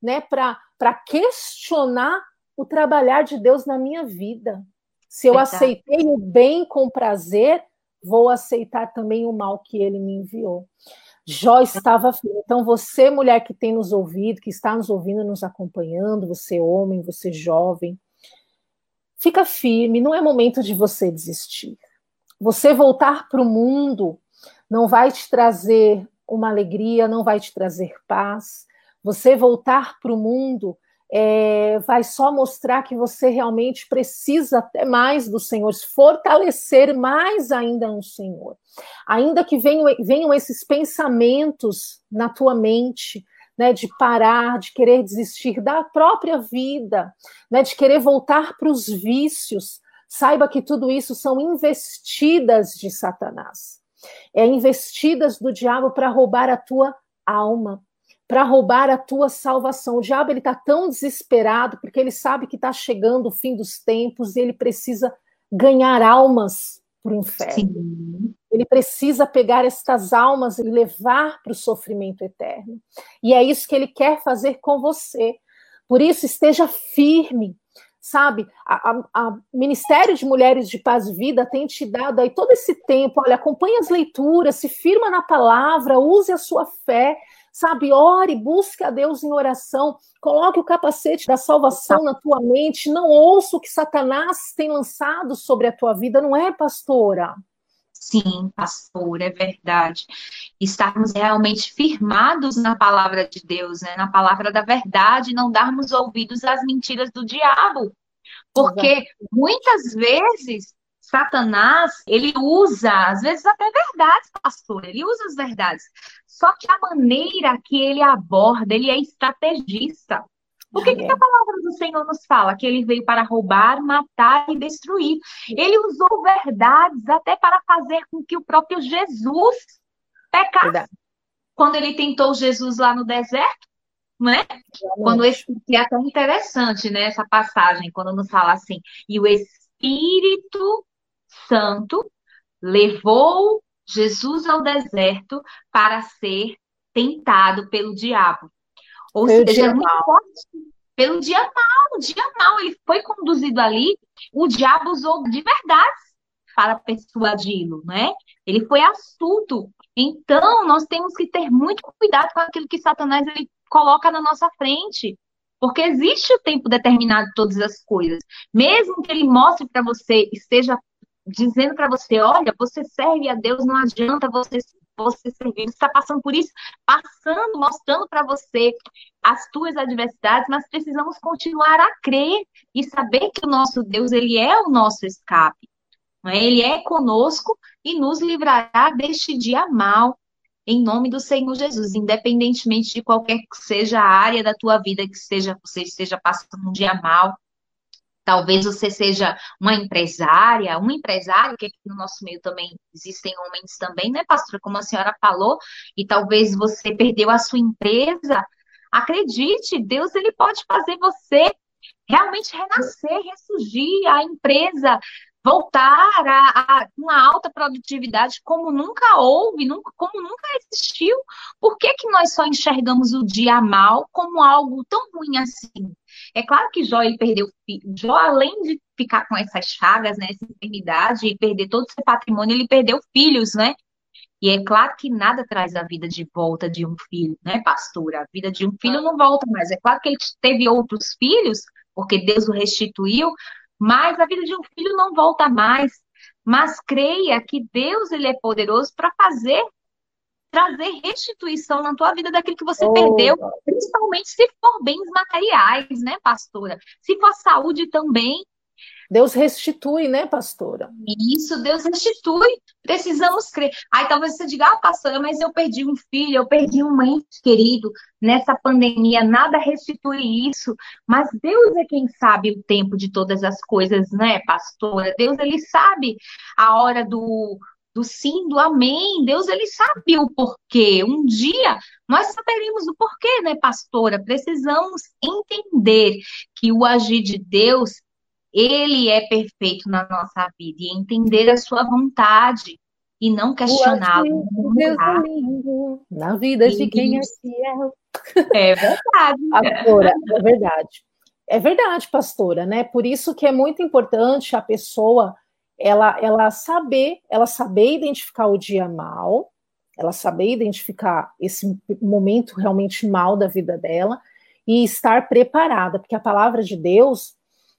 né? Para questionar o trabalhar de Deus na minha vida. Se eu aceitei o bem com prazer, vou aceitar também o mal que ele me enviou. Jó estava firme. Então, você, mulher que tem nos ouvido, que está nos ouvindo, nos acompanhando, você, homem, você, jovem, fica firme, não é momento de você desistir. Você voltar para o mundo não vai te trazer uma alegria, não vai te trazer paz, Você voltar para o mundo é, vai só mostrar que você realmente precisa até mais do Senhor, se fortalecer mais ainda no Senhor. Ainda que venham, venham esses pensamentos na tua mente, né, de parar, de querer desistir da própria vida, né, de querer voltar para os vícios, saiba que tudo isso são investidas de Satanás. É investidas do diabo para roubar a tua alma, para roubar a tua salvação. O diabo ele está tão desesperado porque ele sabe que está chegando o fim dos tempos e ele precisa ganhar almas para o inferno. Sim. Ele precisa pegar estas almas e levar para o sofrimento eterno. E é isso que ele quer fazer com você. Por isso, esteja firme, sabe? A, Ministério de Mulheres de Paz e Vida tem te dado aí todo esse tempo. Olha, acompanhe as leituras, se firma na palavra, use a sua fé sabe? Ore, busque a Deus em oração, coloque o capacete da salvação na tua mente, não ouça o que Satanás tem lançado sobre a tua vida, não é, pastora? Sim, pastor, é verdade. Estarmos realmente firmados na palavra de Deus, né? na palavra da verdade, não darmos ouvidos às mentiras do diabo. Porque muitas vezes Satanás, ele usa, às vezes até verdades, pastor, ele usa as verdades. Só que a maneira que ele aborda, ele é estrategista. O que, que a palavra do Senhor nos fala? Que ele veio para roubar, matar e destruir. Ele usou verdades até para fazer com que o próprio Jesus pecasse. Verdade. Quando ele tentou Jesus lá no deserto, né? Quando esse, que é até interessante, né? Essa passagem, quando nos fala assim, e o Espírito Santo levou Jesus ao deserto para ser tentado pelo diabo. Ou pelo seja, muito forte. Pelo dia mal, o dia mal. Ele foi conduzido ali, o diabo usou de verdade para persuadi-lo, né? Ele foi astuto. Então, nós temos que ter muito cuidado com aquilo que Satanás ele coloca na nossa frente. Porque existe o tempo determinado de todas as coisas. Mesmo que ele mostre para você, esteja dizendo para você, olha, você serve a Deus, não adianta você você servir, está passando por isso, passando, mostrando para você as tuas adversidades, mas precisamos continuar a crer e saber que o nosso Deus, ele é o nosso escape. É? Ele é conosco e nos livrará deste dia mal, em nome do Senhor Jesus, independentemente de qualquer que seja a área da tua vida que seja, você esteja passando um dia mal, Talvez você seja uma empresária, um empresário, que aqui no nosso meio também existem homens também, né, pastora? Como a senhora falou, e talvez você perdeu a sua empresa. Acredite, Deus ele pode fazer você realmente renascer, ressurgir, a empresa voltar a, a, uma alta produtividade como nunca houve, nunca, como nunca existiu. Por que, que nós só enxergamos o dia mal como algo tão ruim assim? É claro que Jó ele perdeu Jó, além de ficar com essas chagas, né, essa enfermidade e perder todo o seu patrimônio, ele perdeu filhos, né? E é claro que nada traz a vida de volta de um filho, né, pastora? A vida de um filho não volta mais. É claro que ele teve outros filhos, porque Deus o restituiu, mas a vida de um filho não volta mais. Mas creia que Deus ele é poderoso para fazer trazer restituição na tua vida daquilo que você oh. perdeu, principalmente se for bens materiais, né, pastora? Se for saúde também. Deus restitui, né, pastora? Isso, Deus restitui. Precisamos crer. Aí talvez você diga, ah, pastora, mas eu perdi um filho, eu perdi um ente querido nessa pandemia, nada restitui isso. Mas Deus é quem sabe o tempo de todas as coisas, né, pastora? Deus, ele sabe a hora do, do sim, do amém. Deus, ele sabe o porquê. Um dia nós saberemos o porquê, né, pastora? Precisamos entender que o agir de Deus, ele é perfeito na nossa vida e entender a sua vontade e não questioná-lo. Deus é lindo na vida de quem é fiel. É verdade. Agora, é verdade. É verdade, pastora, né? Por isso que é muito importante a pessoa ela, ela saber, ela saber identificar o dia mal, ela saber identificar esse momento realmente mal da vida dela e estar preparada, porque a palavra de Deus,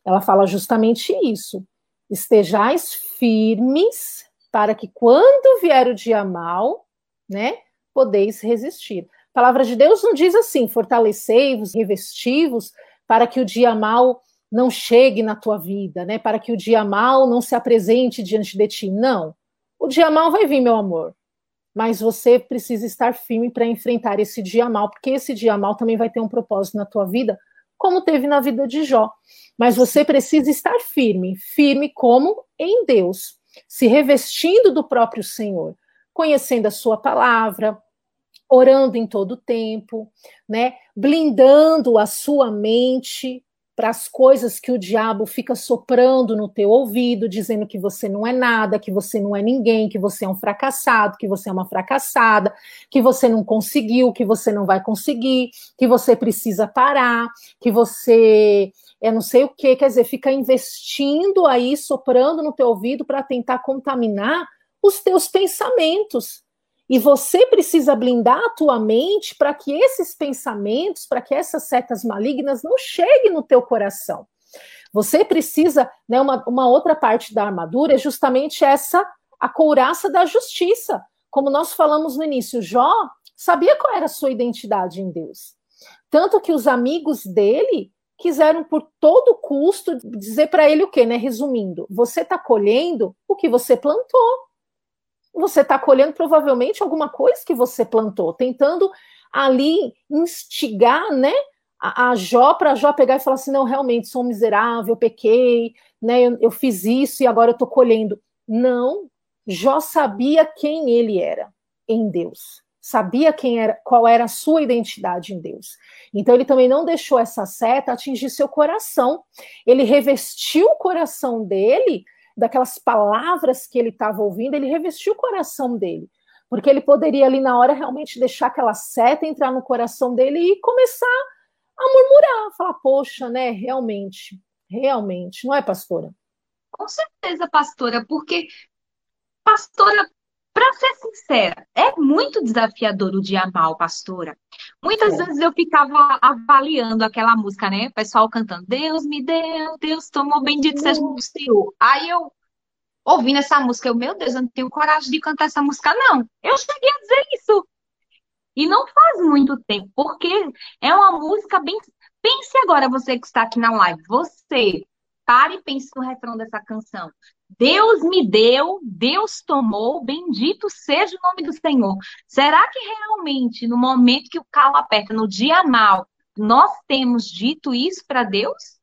ela fala justamente isso. Estejais firmes para que quando vier o dia mal, né, podeis resistir. A palavra de Deus não diz assim: fortalecei-vos, revestivos, para que o dia mal não chegue na tua vida, né? Para que o dia mal não se apresente diante de ti. Não. O dia mal vai vir, meu amor. Mas você precisa estar firme para enfrentar esse dia mal, porque esse dia mal também vai ter um propósito na tua vida, como teve na vida de Jó. Mas você precisa estar firme, firme como em Deus, se revestindo do próprio Senhor, conhecendo a sua palavra, orando em todo o tempo, né? Blindando a sua mente para as coisas que o diabo fica soprando no teu ouvido, dizendo que você não é nada, que você não é ninguém, que você é um fracassado, que você é uma fracassada, que você não conseguiu, que você não vai conseguir, que você precisa parar, que você é não sei o que, quer dizer, fica investindo aí, soprando no teu ouvido para tentar contaminar os teus pensamentos. E você precisa blindar a tua mente para que esses pensamentos, para que essas setas malignas não cheguem no teu coração. Você precisa, né, uma, uma outra parte da armadura é justamente essa, a couraça da justiça. Como nós falamos no início, Jó sabia qual era a sua identidade em Deus. Tanto que os amigos dele quiseram por todo custo dizer para ele o quê, né? Resumindo, você está colhendo o que você plantou você está colhendo provavelmente alguma coisa que você plantou, tentando ali instigar, né, a, a Jó para Jó pegar e falar assim, não, realmente sou um miserável, pequei, né, eu, eu fiz isso e agora eu estou colhendo. Não, Jó sabia quem ele era em Deus, sabia quem era, qual era a sua identidade em Deus. Então ele também não deixou essa seta atingir seu coração. Ele revestiu o coração dele daquelas palavras que ele estava ouvindo, ele revestiu o coração dele. Porque ele poderia ali na hora realmente deixar aquela seta entrar no coração dele e começar a murmurar, falar, poxa, né, realmente, realmente, não é, pastora? Com certeza, pastora, porque, pastora, para ser sincera, é muito desafiador o dia mal, pastora. Muitas é. vezes eu ficava avaliando aquela música, né? O pessoal cantando, Deus me deu, Deus tomou, bendito seja o Senhor. Aí eu, ouvindo essa música, eu, meu Deus, eu não tenho coragem de cantar essa música, não. Eu cheguei a dizer isso. E não faz muito tempo, porque é uma música bem. Pense agora, você que está aqui na live, você pare e pense no refrão dessa canção. Deus me deu, Deus tomou, bendito seja o nome do Senhor. Será que realmente, no momento que o calo aperta, no dia mal, nós temos dito isso para Deus?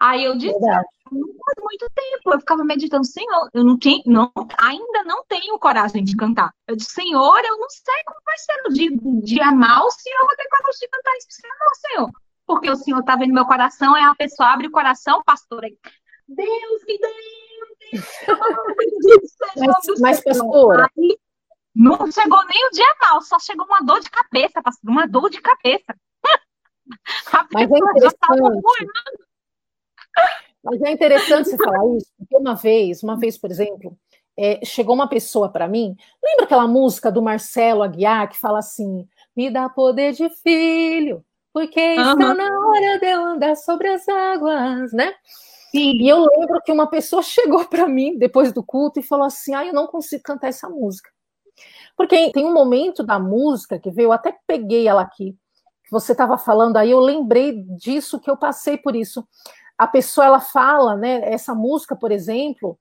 Aí eu disse, Verdade. não faz muito tempo, eu ficava meditando, Senhor, eu não tenho, não, ainda não tenho coragem de cantar. Eu disse, Senhor, eu não sei como vai ser no dia, dia mal, se eu vou ter coragem de cantar isso. Não, Senhor, porque o Senhor está vendo meu coração, é a pessoa abre o coração, pastor, aí, Deus me deu, mas, mas pastora. Aí, não chegou nem o dia mal, só chegou uma dor de cabeça, pastor, uma dor de cabeça. *laughs* Mas é interessante. Mas é interessante você falar isso, porque uma vez, uma vez, por exemplo, é, chegou uma pessoa para mim, lembra aquela música do Marcelo Aguiar que fala assim: me dá poder de filho, porque uhum. está na hora de eu andar sobre as águas, né? Sim. E eu lembro que uma pessoa chegou para mim depois do culto e falou assim: ah, eu não consigo cantar essa música. Porque tem um momento da música que veio, eu até peguei ela aqui, que você estava falando aí, eu lembrei disso, que eu passei por isso. A pessoa, ela fala, né, essa música, por exemplo,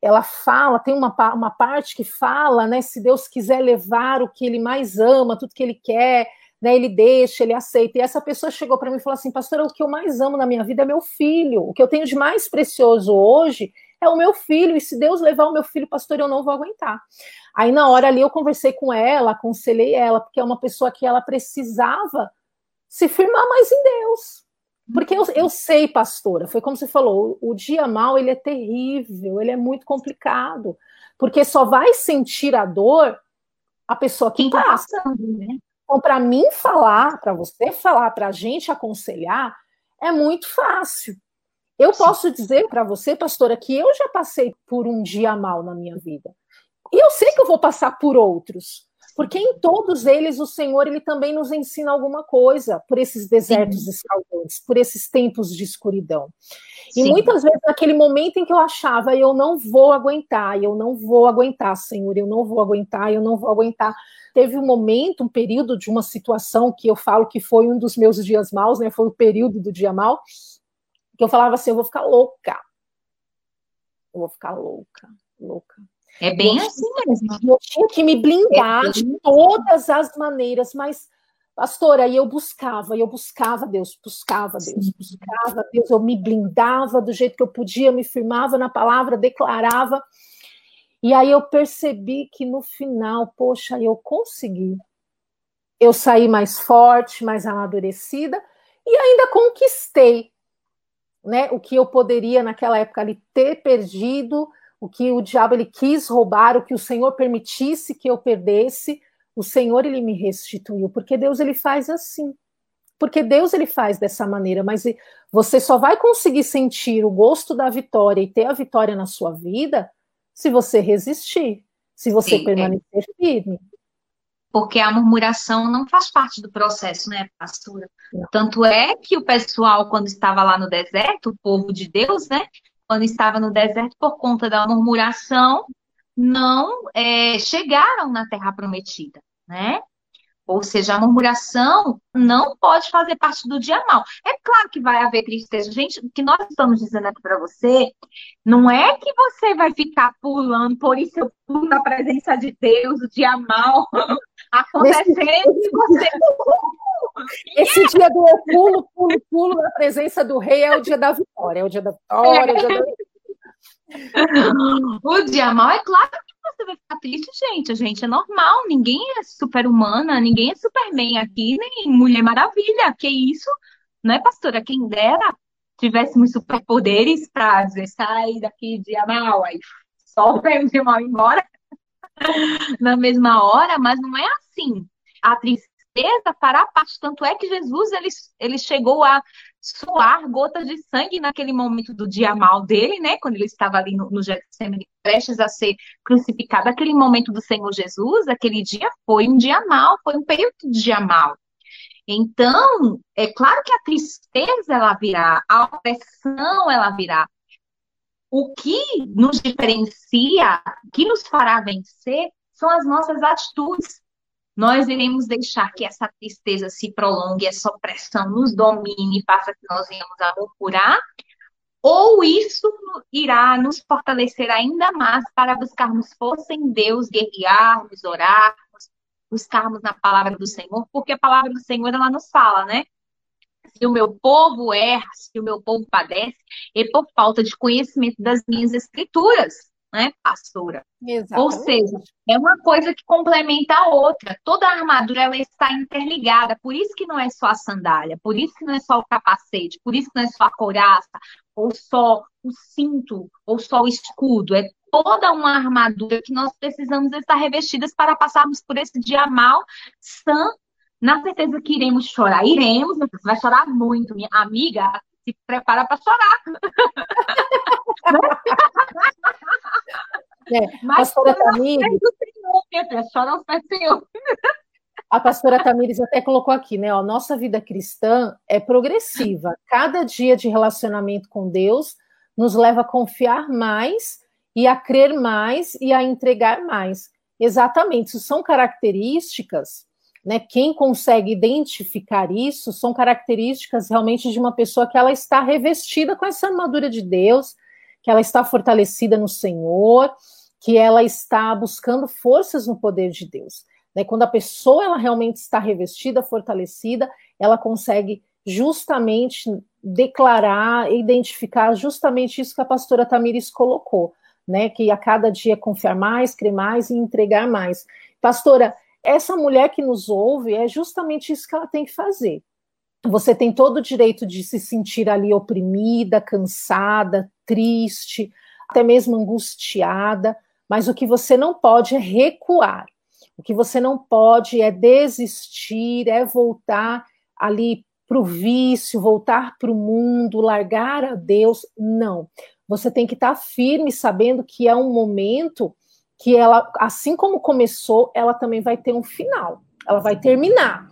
ela fala, tem uma, uma parte que fala, né, se Deus quiser levar o que ele mais ama, tudo que ele quer, né, ele deixa, ele aceita. E essa pessoa chegou para mim e falou assim: Pastora, o que eu mais amo na minha vida é meu filho. O que eu tenho de mais precioso hoje é o meu filho. E se Deus levar o meu filho, pastor, eu não vou aguentar. Aí na hora ali eu conversei com ela, aconselhei ela, porque é uma pessoa que ela precisava se firmar mais em Deus. Porque eu, eu sei, pastora, foi como você falou, o, o dia mal ele é terrível, ele é muito complicado, porque só vai sentir a dor a pessoa que Quem tá passa. Passando, né? Então, para mim falar, para você falar, para a gente aconselhar, é muito fácil. Eu Sim. posso dizer para você, pastora, que eu já passei por um dia mal na minha vida. E eu sei que eu vou passar por outros. Porque em todos eles o Senhor ele também nos ensina alguma coisa por esses desertos Sim. escaldantes, por esses tempos de escuridão. E Sim. muitas vezes, naquele momento em que eu achava, eu não vou aguentar, eu não vou aguentar, Senhor, eu não vou aguentar, eu não vou aguentar. Teve um momento, um período de uma situação que eu falo que foi um dos meus dias maus, né? Foi o período do dia mal, que eu falava assim: eu vou ficar louca. Eu vou ficar louca, louca. É bem eu assim mesmo. Eu tinha que me blindar é de todas as maneiras, mas Pastora, e eu buscava, eu buscava Deus, buscava Deus, buscava Deus, eu me blindava do jeito que eu podia, me firmava na palavra, declarava. E aí eu percebi que no final, poxa, eu consegui. Eu saí mais forte, mais amadurecida e ainda conquistei, né, o que eu poderia naquela época ali ter perdido, o que o diabo ele quis roubar, o que o Senhor permitisse que eu perdesse o Senhor ele me restituiu, porque Deus ele faz assim. Porque Deus ele faz dessa maneira, mas você só vai conseguir sentir o gosto da vitória e ter a vitória na sua vida se você resistir, se você Sim, é. permanecer é. firme. Porque a murmuração não faz parte do processo, né, pastora? Não. Tanto é que o pessoal, quando estava lá no deserto, o povo de Deus, né, quando estava no deserto, por conta da murmuração, não é, chegaram na terra prometida, né? Ou seja, a murmuração não pode fazer parte do dia mal. É claro que vai haver tristeza. Gente, o que nós estamos dizendo aqui para você não é que você vai ficar pulando, por isso eu pulo na presença de Deus, o dia mal *laughs* acontecendo e você. Esse dia do eu pulo, pulo, pulo na presença do rei é o dia da vitória, é o dia da vitória, é o dia da *laughs* o dia mal, é claro que você vai ficar triste, gente. A gente é normal, ninguém é super-humana, ninguém é Superman aqui, nem Mulher Maravilha. Que isso, não é, pastora? Quem dera tivéssemos superpoderes para dizer, sai daqui, dia mal, aí só o dia mal embora *laughs* na mesma hora, mas não é assim. A tristeza fará parte, tanto é que Jesus ele, ele chegou a suar gotas de sangue naquele momento do dia mal dele, né? Quando ele estava ali no, no Getsemane, prestes a ser crucificado. Aquele momento do Senhor Jesus, aquele dia foi um dia mal, foi um período de dia mal. Então, é claro que a tristeza ela virá, a opressão ela virá. O que nos diferencia, o que nos fará vencer, são as nossas atitudes nós iremos deixar que essa tristeza se prolongue, essa opressão nos domine e faça que nós venhamos a murmurar, ou isso irá nos fortalecer ainda mais para buscarmos força em Deus, guerrearmos, orarmos, buscarmos na palavra do Senhor, porque a palavra do Senhor ela nos fala, né? Se o meu povo erra, se o meu povo padece, é por falta de conhecimento das minhas escrituras né, pastora? Exatamente. Ou seja, é uma coisa que complementa a outra. Toda a armadura ela está interligada. Por isso que não é só a sandália, por isso que não é só o capacete, por isso que não é só a couraça, ou só o cinto, ou só o escudo. É toda uma armadura que nós precisamos estar revestidas para passarmos por esse dia mal sã. Na certeza que iremos chorar. Iremos, você vai chorar muito, minha amiga. Se prepara para chorar. *laughs* É, Mas pastora Tamires, a pastora Tamires até colocou aqui, né? Ó, nossa vida cristã é progressiva. Cada dia de relacionamento com Deus nos leva a confiar mais e a crer mais e a entregar mais. Exatamente, isso são características, né? Quem consegue identificar isso são características realmente de uma pessoa que ela está revestida com essa armadura de Deus, que ela está fortalecida no Senhor, que ela está buscando forças no poder de Deus. Né? Quando a pessoa ela realmente está revestida, fortalecida, ela consegue justamente declarar, identificar justamente isso que a pastora Tamires colocou, né? Que a cada dia confiar mais, crer mais e entregar mais. Pastora, essa mulher que nos ouve é justamente isso que ela tem que fazer. Você tem todo o direito de se sentir ali oprimida, cansada, triste, até mesmo angustiada, mas o que você não pode é recuar. O que você não pode é desistir, é voltar ali para o vício, voltar para o mundo, largar a Deus. Não. Você tem que estar tá firme, sabendo que é um momento que ela, assim como começou, ela também vai ter um final. Ela vai terminar.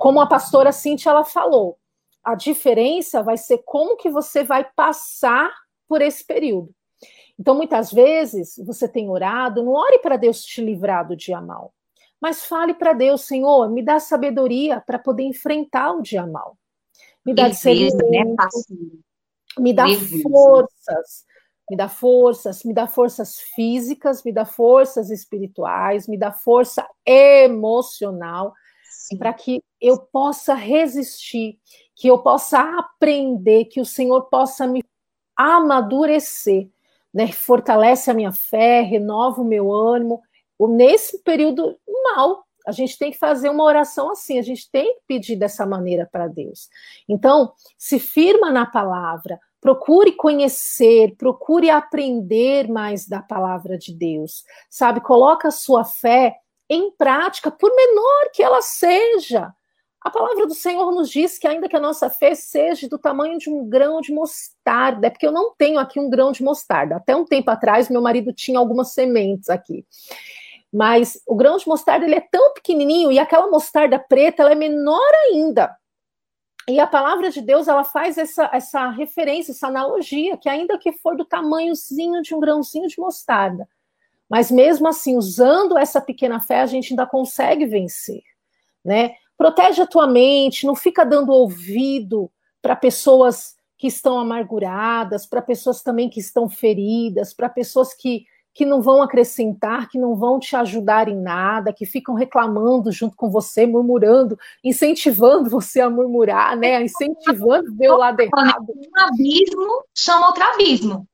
Como a pastora Cintia ela falou, A diferença vai ser como que você vai passar por esse período. Então, muitas vezes, você tem orado, não ore para Deus te livrar do dia mal, mas fale para Deus, Senhor, me dá sabedoria para poder enfrentar o dia mal. Me dá discernimento, me dá forças, me dá forças, me dá forças físicas, me dá forças espirituais, me dá força emocional para que eu possa resistir, que eu possa aprender, que o Senhor possa me amadurecer, né? Fortalece a minha fé, renova o meu ânimo. Nesse período mal, a gente tem que fazer uma oração assim, a gente tem que pedir dessa maneira para Deus. Então, se firma na palavra, procure conhecer, procure aprender mais da palavra de Deus, sabe? Coloca a sua fé em prática, por menor que ela seja. A palavra do Senhor nos diz que ainda que a nossa fé seja do tamanho de um grão de mostarda, é porque eu não tenho aqui um grão de mostarda. Até um tempo atrás, meu marido tinha algumas sementes aqui. Mas o grão de mostarda ele é tão pequenininho e aquela mostarda preta ela é menor ainda. E a palavra de Deus ela faz essa, essa referência, essa analogia, que ainda que for do tamanhozinho de um grãozinho de mostarda, mas mesmo assim, usando essa pequena fé, a gente ainda consegue vencer, né? Protege a tua mente, não fica dando ouvido para pessoas que estão amarguradas, para pessoas também que estão feridas, para pessoas que que não vão acrescentar, que não vão te ajudar em nada, que ficam reclamando junto com você, murmurando, incentivando você a murmurar, né? Incentivando ver o lado errado. Um abismo chama outro abismo.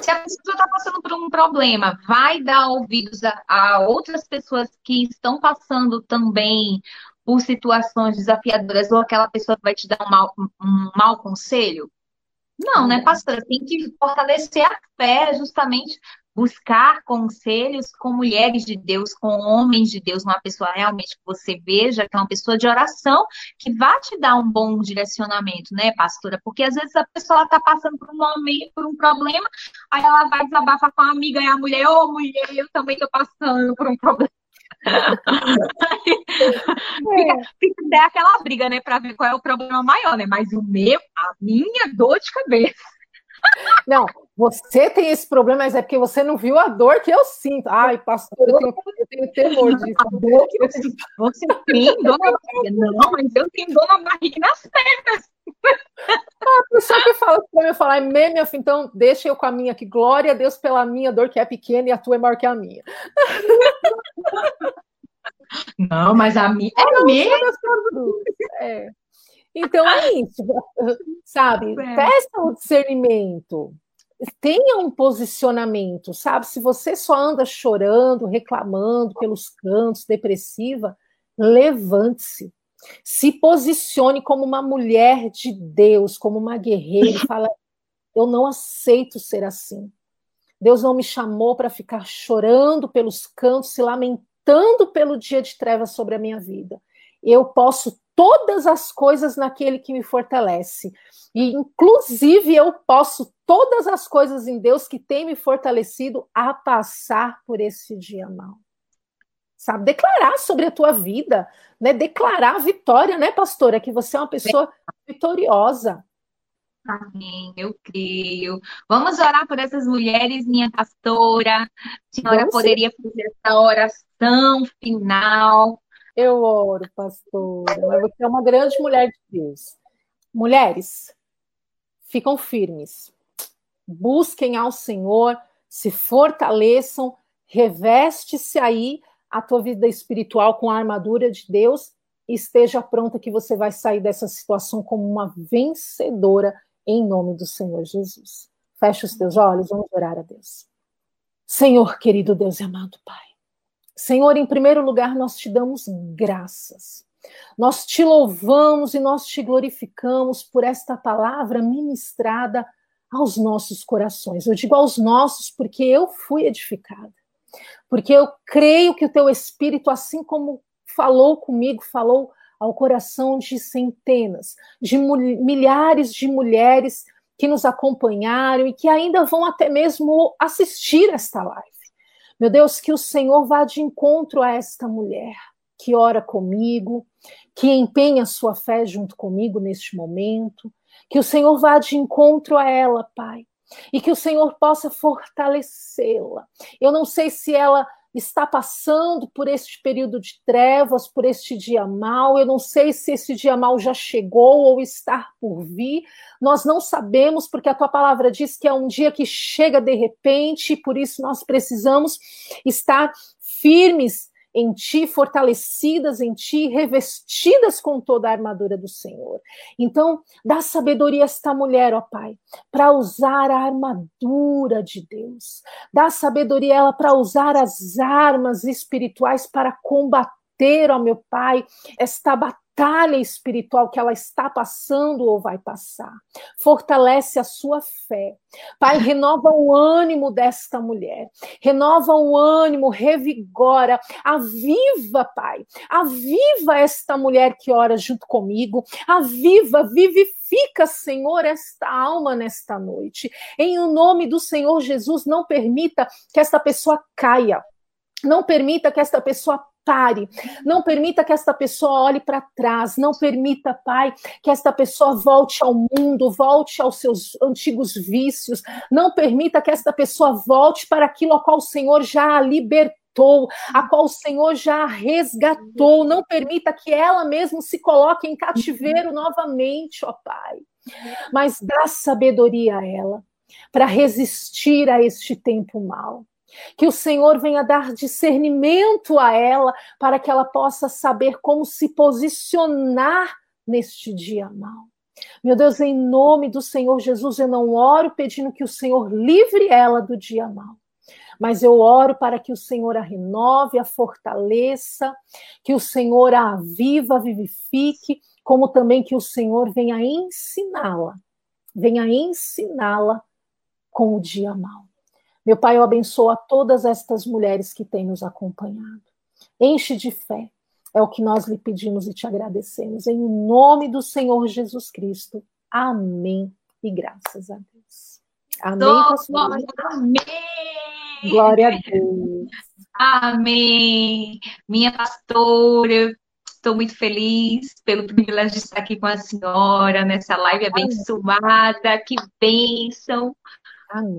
Se a pessoa está passando por um problema, vai dar ouvidos a, a outras pessoas que estão passando também por situações desafiadoras, ou aquela pessoa que vai te dar um mau, um mau conselho? Não, né, pastora? Tem que fortalecer a fé justamente buscar conselhos com mulheres de Deus, com homens de Deus, uma pessoa realmente que você veja que é uma pessoa de oração, que vai te dar um bom direcionamento, né, pastora? Porque às vezes a pessoa está passando por um momento, por um problema, aí ela vai desabafar com a amiga e a mulher, ô oh, mulher, eu também estou passando por um problema. *laughs* fica, fica até aquela briga, né, para ver qual é o problema maior, né? Mas o meu, a minha dor de cabeça. Não, você tem esse problema, mas é porque você não viu a dor que eu sinto. Ai, pastor, eu tenho, eu tenho temor disso. A dor que eu sinto. Você tem dor na barriga? Não, mas eu tenho dor na barriga e nas pernas. A pessoa que fala para mim, eu falar, é meme, então deixa eu com a minha aqui. Glória a Deus pela minha dor, que é pequena, e a tua é maior que a minha. Não, mas a minha é mesmo. É. Então é isso, *laughs* sabe? É. Peça o discernimento, tenha um posicionamento, sabe? Se você só anda chorando, reclamando pelos cantos, depressiva, levante-se. Se posicione como uma mulher de Deus, como uma guerreira, e *laughs* fala: Eu não aceito ser assim. Deus não me chamou para ficar chorando pelos cantos, se lamentando pelo dia de trevas sobre a minha vida. Eu posso todas as coisas naquele que me fortalece. E, inclusive, eu posso todas as coisas em Deus que tem me fortalecido a passar por esse dia mal. Sabe? Declarar sobre a tua vida, né? Declarar a vitória, né, pastora? Que você é uma pessoa vitoriosa. Amém, eu creio. Vamos orar por essas mulheres, minha pastora. A senhora Vamos poderia fazer essa oração final eu oro, pastora, mas você é uma grande mulher de Deus. Mulheres, ficam firmes. Busquem ao Senhor, se fortaleçam, reveste-se aí a tua vida espiritual com a armadura de Deus e esteja pronta que você vai sair dessa situação como uma vencedora em nome do Senhor Jesus. Feche os teus olhos, vamos orar a Deus. Senhor, querido Deus e amado Pai, Senhor, em primeiro lugar, nós te damos graças. Nós te louvamos e nós te glorificamos por esta palavra ministrada aos nossos corações. Eu digo aos nossos porque eu fui edificada. Porque eu creio que o teu espírito, assim como falou comigo, falou ao coração de centenas, de milhares de mulheres que nos acompanharam e que ainda vão até mesmo assistir esta live. Meu Deus, que o Senhor vá de encontro a esta mulher. que ora comigo, que empenha sua fé junto comigo neste momento, que o Senhor vá de encontro a ela, Pai, e que o Senhor possa fortalecê-la. Eu não sei se ela está passando por este período de trevas, por este dia mal. Eu não sei se esse dia mal já chegou ou está por vir. Nós não sabemos, porque a tua palavra diz que é um dia que chega de repente, e por isso nós precisamos estar firmes em ti, fortalecidas em ti, revestidas com toda a armadura do Senhor. Então, dá sabedoria a esta mulher, ó Pai, para usar a armadura de Deus. Dá sabedoria a ela para usar as armas espirituais para combater, ó meu Pai, esta batalha batalha espiritual que ela está passando ou vai passar. Fortalece a sua fé. Pai, renova o ânimo desta mulher. Renova o ânimo, revigora, aviva, Pai. Aviva esta mulher que ora junto comigo. Aviva, vivifica, Senhor, esta alma nesta noite. Em o nome do Senhor Jesus, não permita que esta pessoa caia. Não permita que esta pessoa pare. Não permita que esta pessoa olhe para trás. Não permita, Pai, que esta pessoa volte ao mundo, volte aos seus antigos vícios. Não permita que esta pessoa volte para aquilo a qual o Senhor já a libertou, a qual o Senhor já resgatou. Não permita que ela mesma se coloque em cativeiro novamente, ó Pai. Mas dá sabedoria a ela para resistir a este tempo mal. Que o Senhor venha dar discernimento a ela para que ela possa saber como se posicionar neste dia mal. Meu Deus, em nome do Senhor Jesus, eu não oro pedindo que o Senhor livre ela do dia mal. Mas eu oro para que o Senhor a renove, a fortaleça, que o Senhor a aviva, vivifique, como também que o Senhor venha ensiná-la, venha ensiná-la com o dia mal. Meu Pai, eu abençoo a todas estas mulheres que têm nos acompanhado. Enche de fé. É o que nós lhe pedimos e te agradecemos. Em nome do Senhor Jesus Cristo. Amém. E graças a Deus. Amém. Amém. Glória a Deus. Amém. Minha pastora, estou muito feliz pelo privilégio de estar aqui com a senhora nessa live abençoada. Que bênção.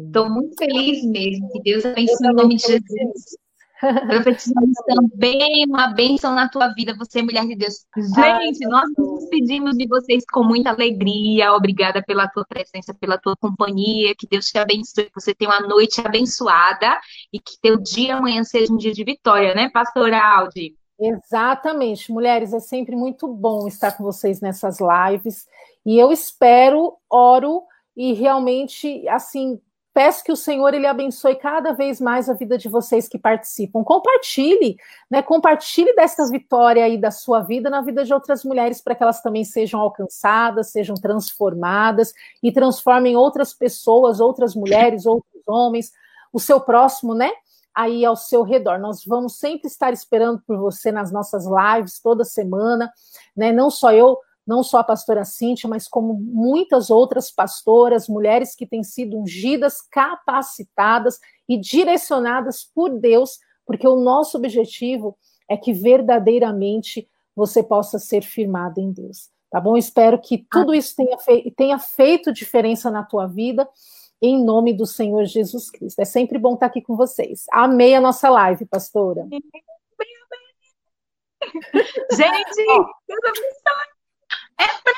Estou muito feliz mesmo. Que Deus abençoe em nome de Jesus. Profetizamos também uma bênção na tua vida, você, mulher de Deus. Gente, nós nos despedimos de vocês com muita alegria. Obrigada pela tua presença, pela tua companhia. Que Deus te abençoe, que você tenha uma noite abençoada e que teu dia amanhã seja um dia de vitória, né, Pastor Aldi? Exatamente, mulheres, é sempre muito bom estar com vocês nessas lives. E eu espero, oro e realmente, assim, peço que o Senhor ele abençoe cada vez mais a vida de vocês que participam. Compartilhe, né? Compartilhe dessa vitória aí da sua vida na vida de outras mulheres para que elas também sejam alcançadas, sejam transformadas e transformem outras pessoas, outras mulheres, outros homens, o seu próximo, né? Aí ao seu redor. Nós vamos sempre estar esperando por você nas nossas lives toda semana, né? Não só eu, não só a pastora Cíntia, mas como muitas outras pastoras, mulheres que têm sido ungidas, capacitadas e direcionadas por Deus, porque o nosso objetivo é que verdadeiramente você possa ser firmado em Deus. Tá bom? Espero que tudo isso tenha, fe tenha feito diferença na tua vida, em nome do Senhor Jesus Cristo. É sempre bom estar aqui com vocês. Amei a nossa live, pastora. *laughs* Gente, Deus abençoe.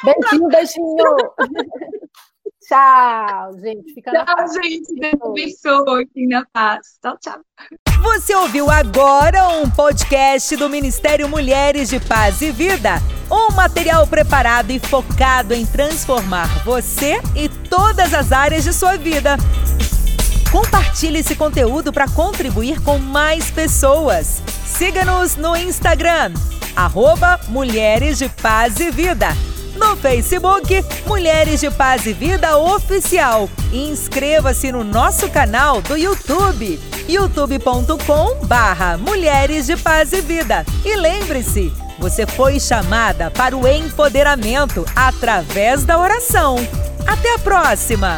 Beijinho, beijinho. *laughs* tchau, gente. Fica tchau, na paz. gente. Deus abençoe. Fique paz. Tchau, tchau. Você ouviu agora um podcast do Ministério Mulheres de Paz e Vida. Um material preparado e focado em transformar você e todas as áreas de sua vida. Compartilhe esse conteúdo para contribuir com mais pessoas. Siga-nos no Instagram, arroba Mulheres de Paz e Vida no Facebook Mulheres de Paz e Vida Oficial. E inscreva-se no nosso canal do YouTube, youtube.com barra Mulheres de Paz e Vida. E lembre-se, você foi chamada para o empoderamento através da oração. Até a próxima!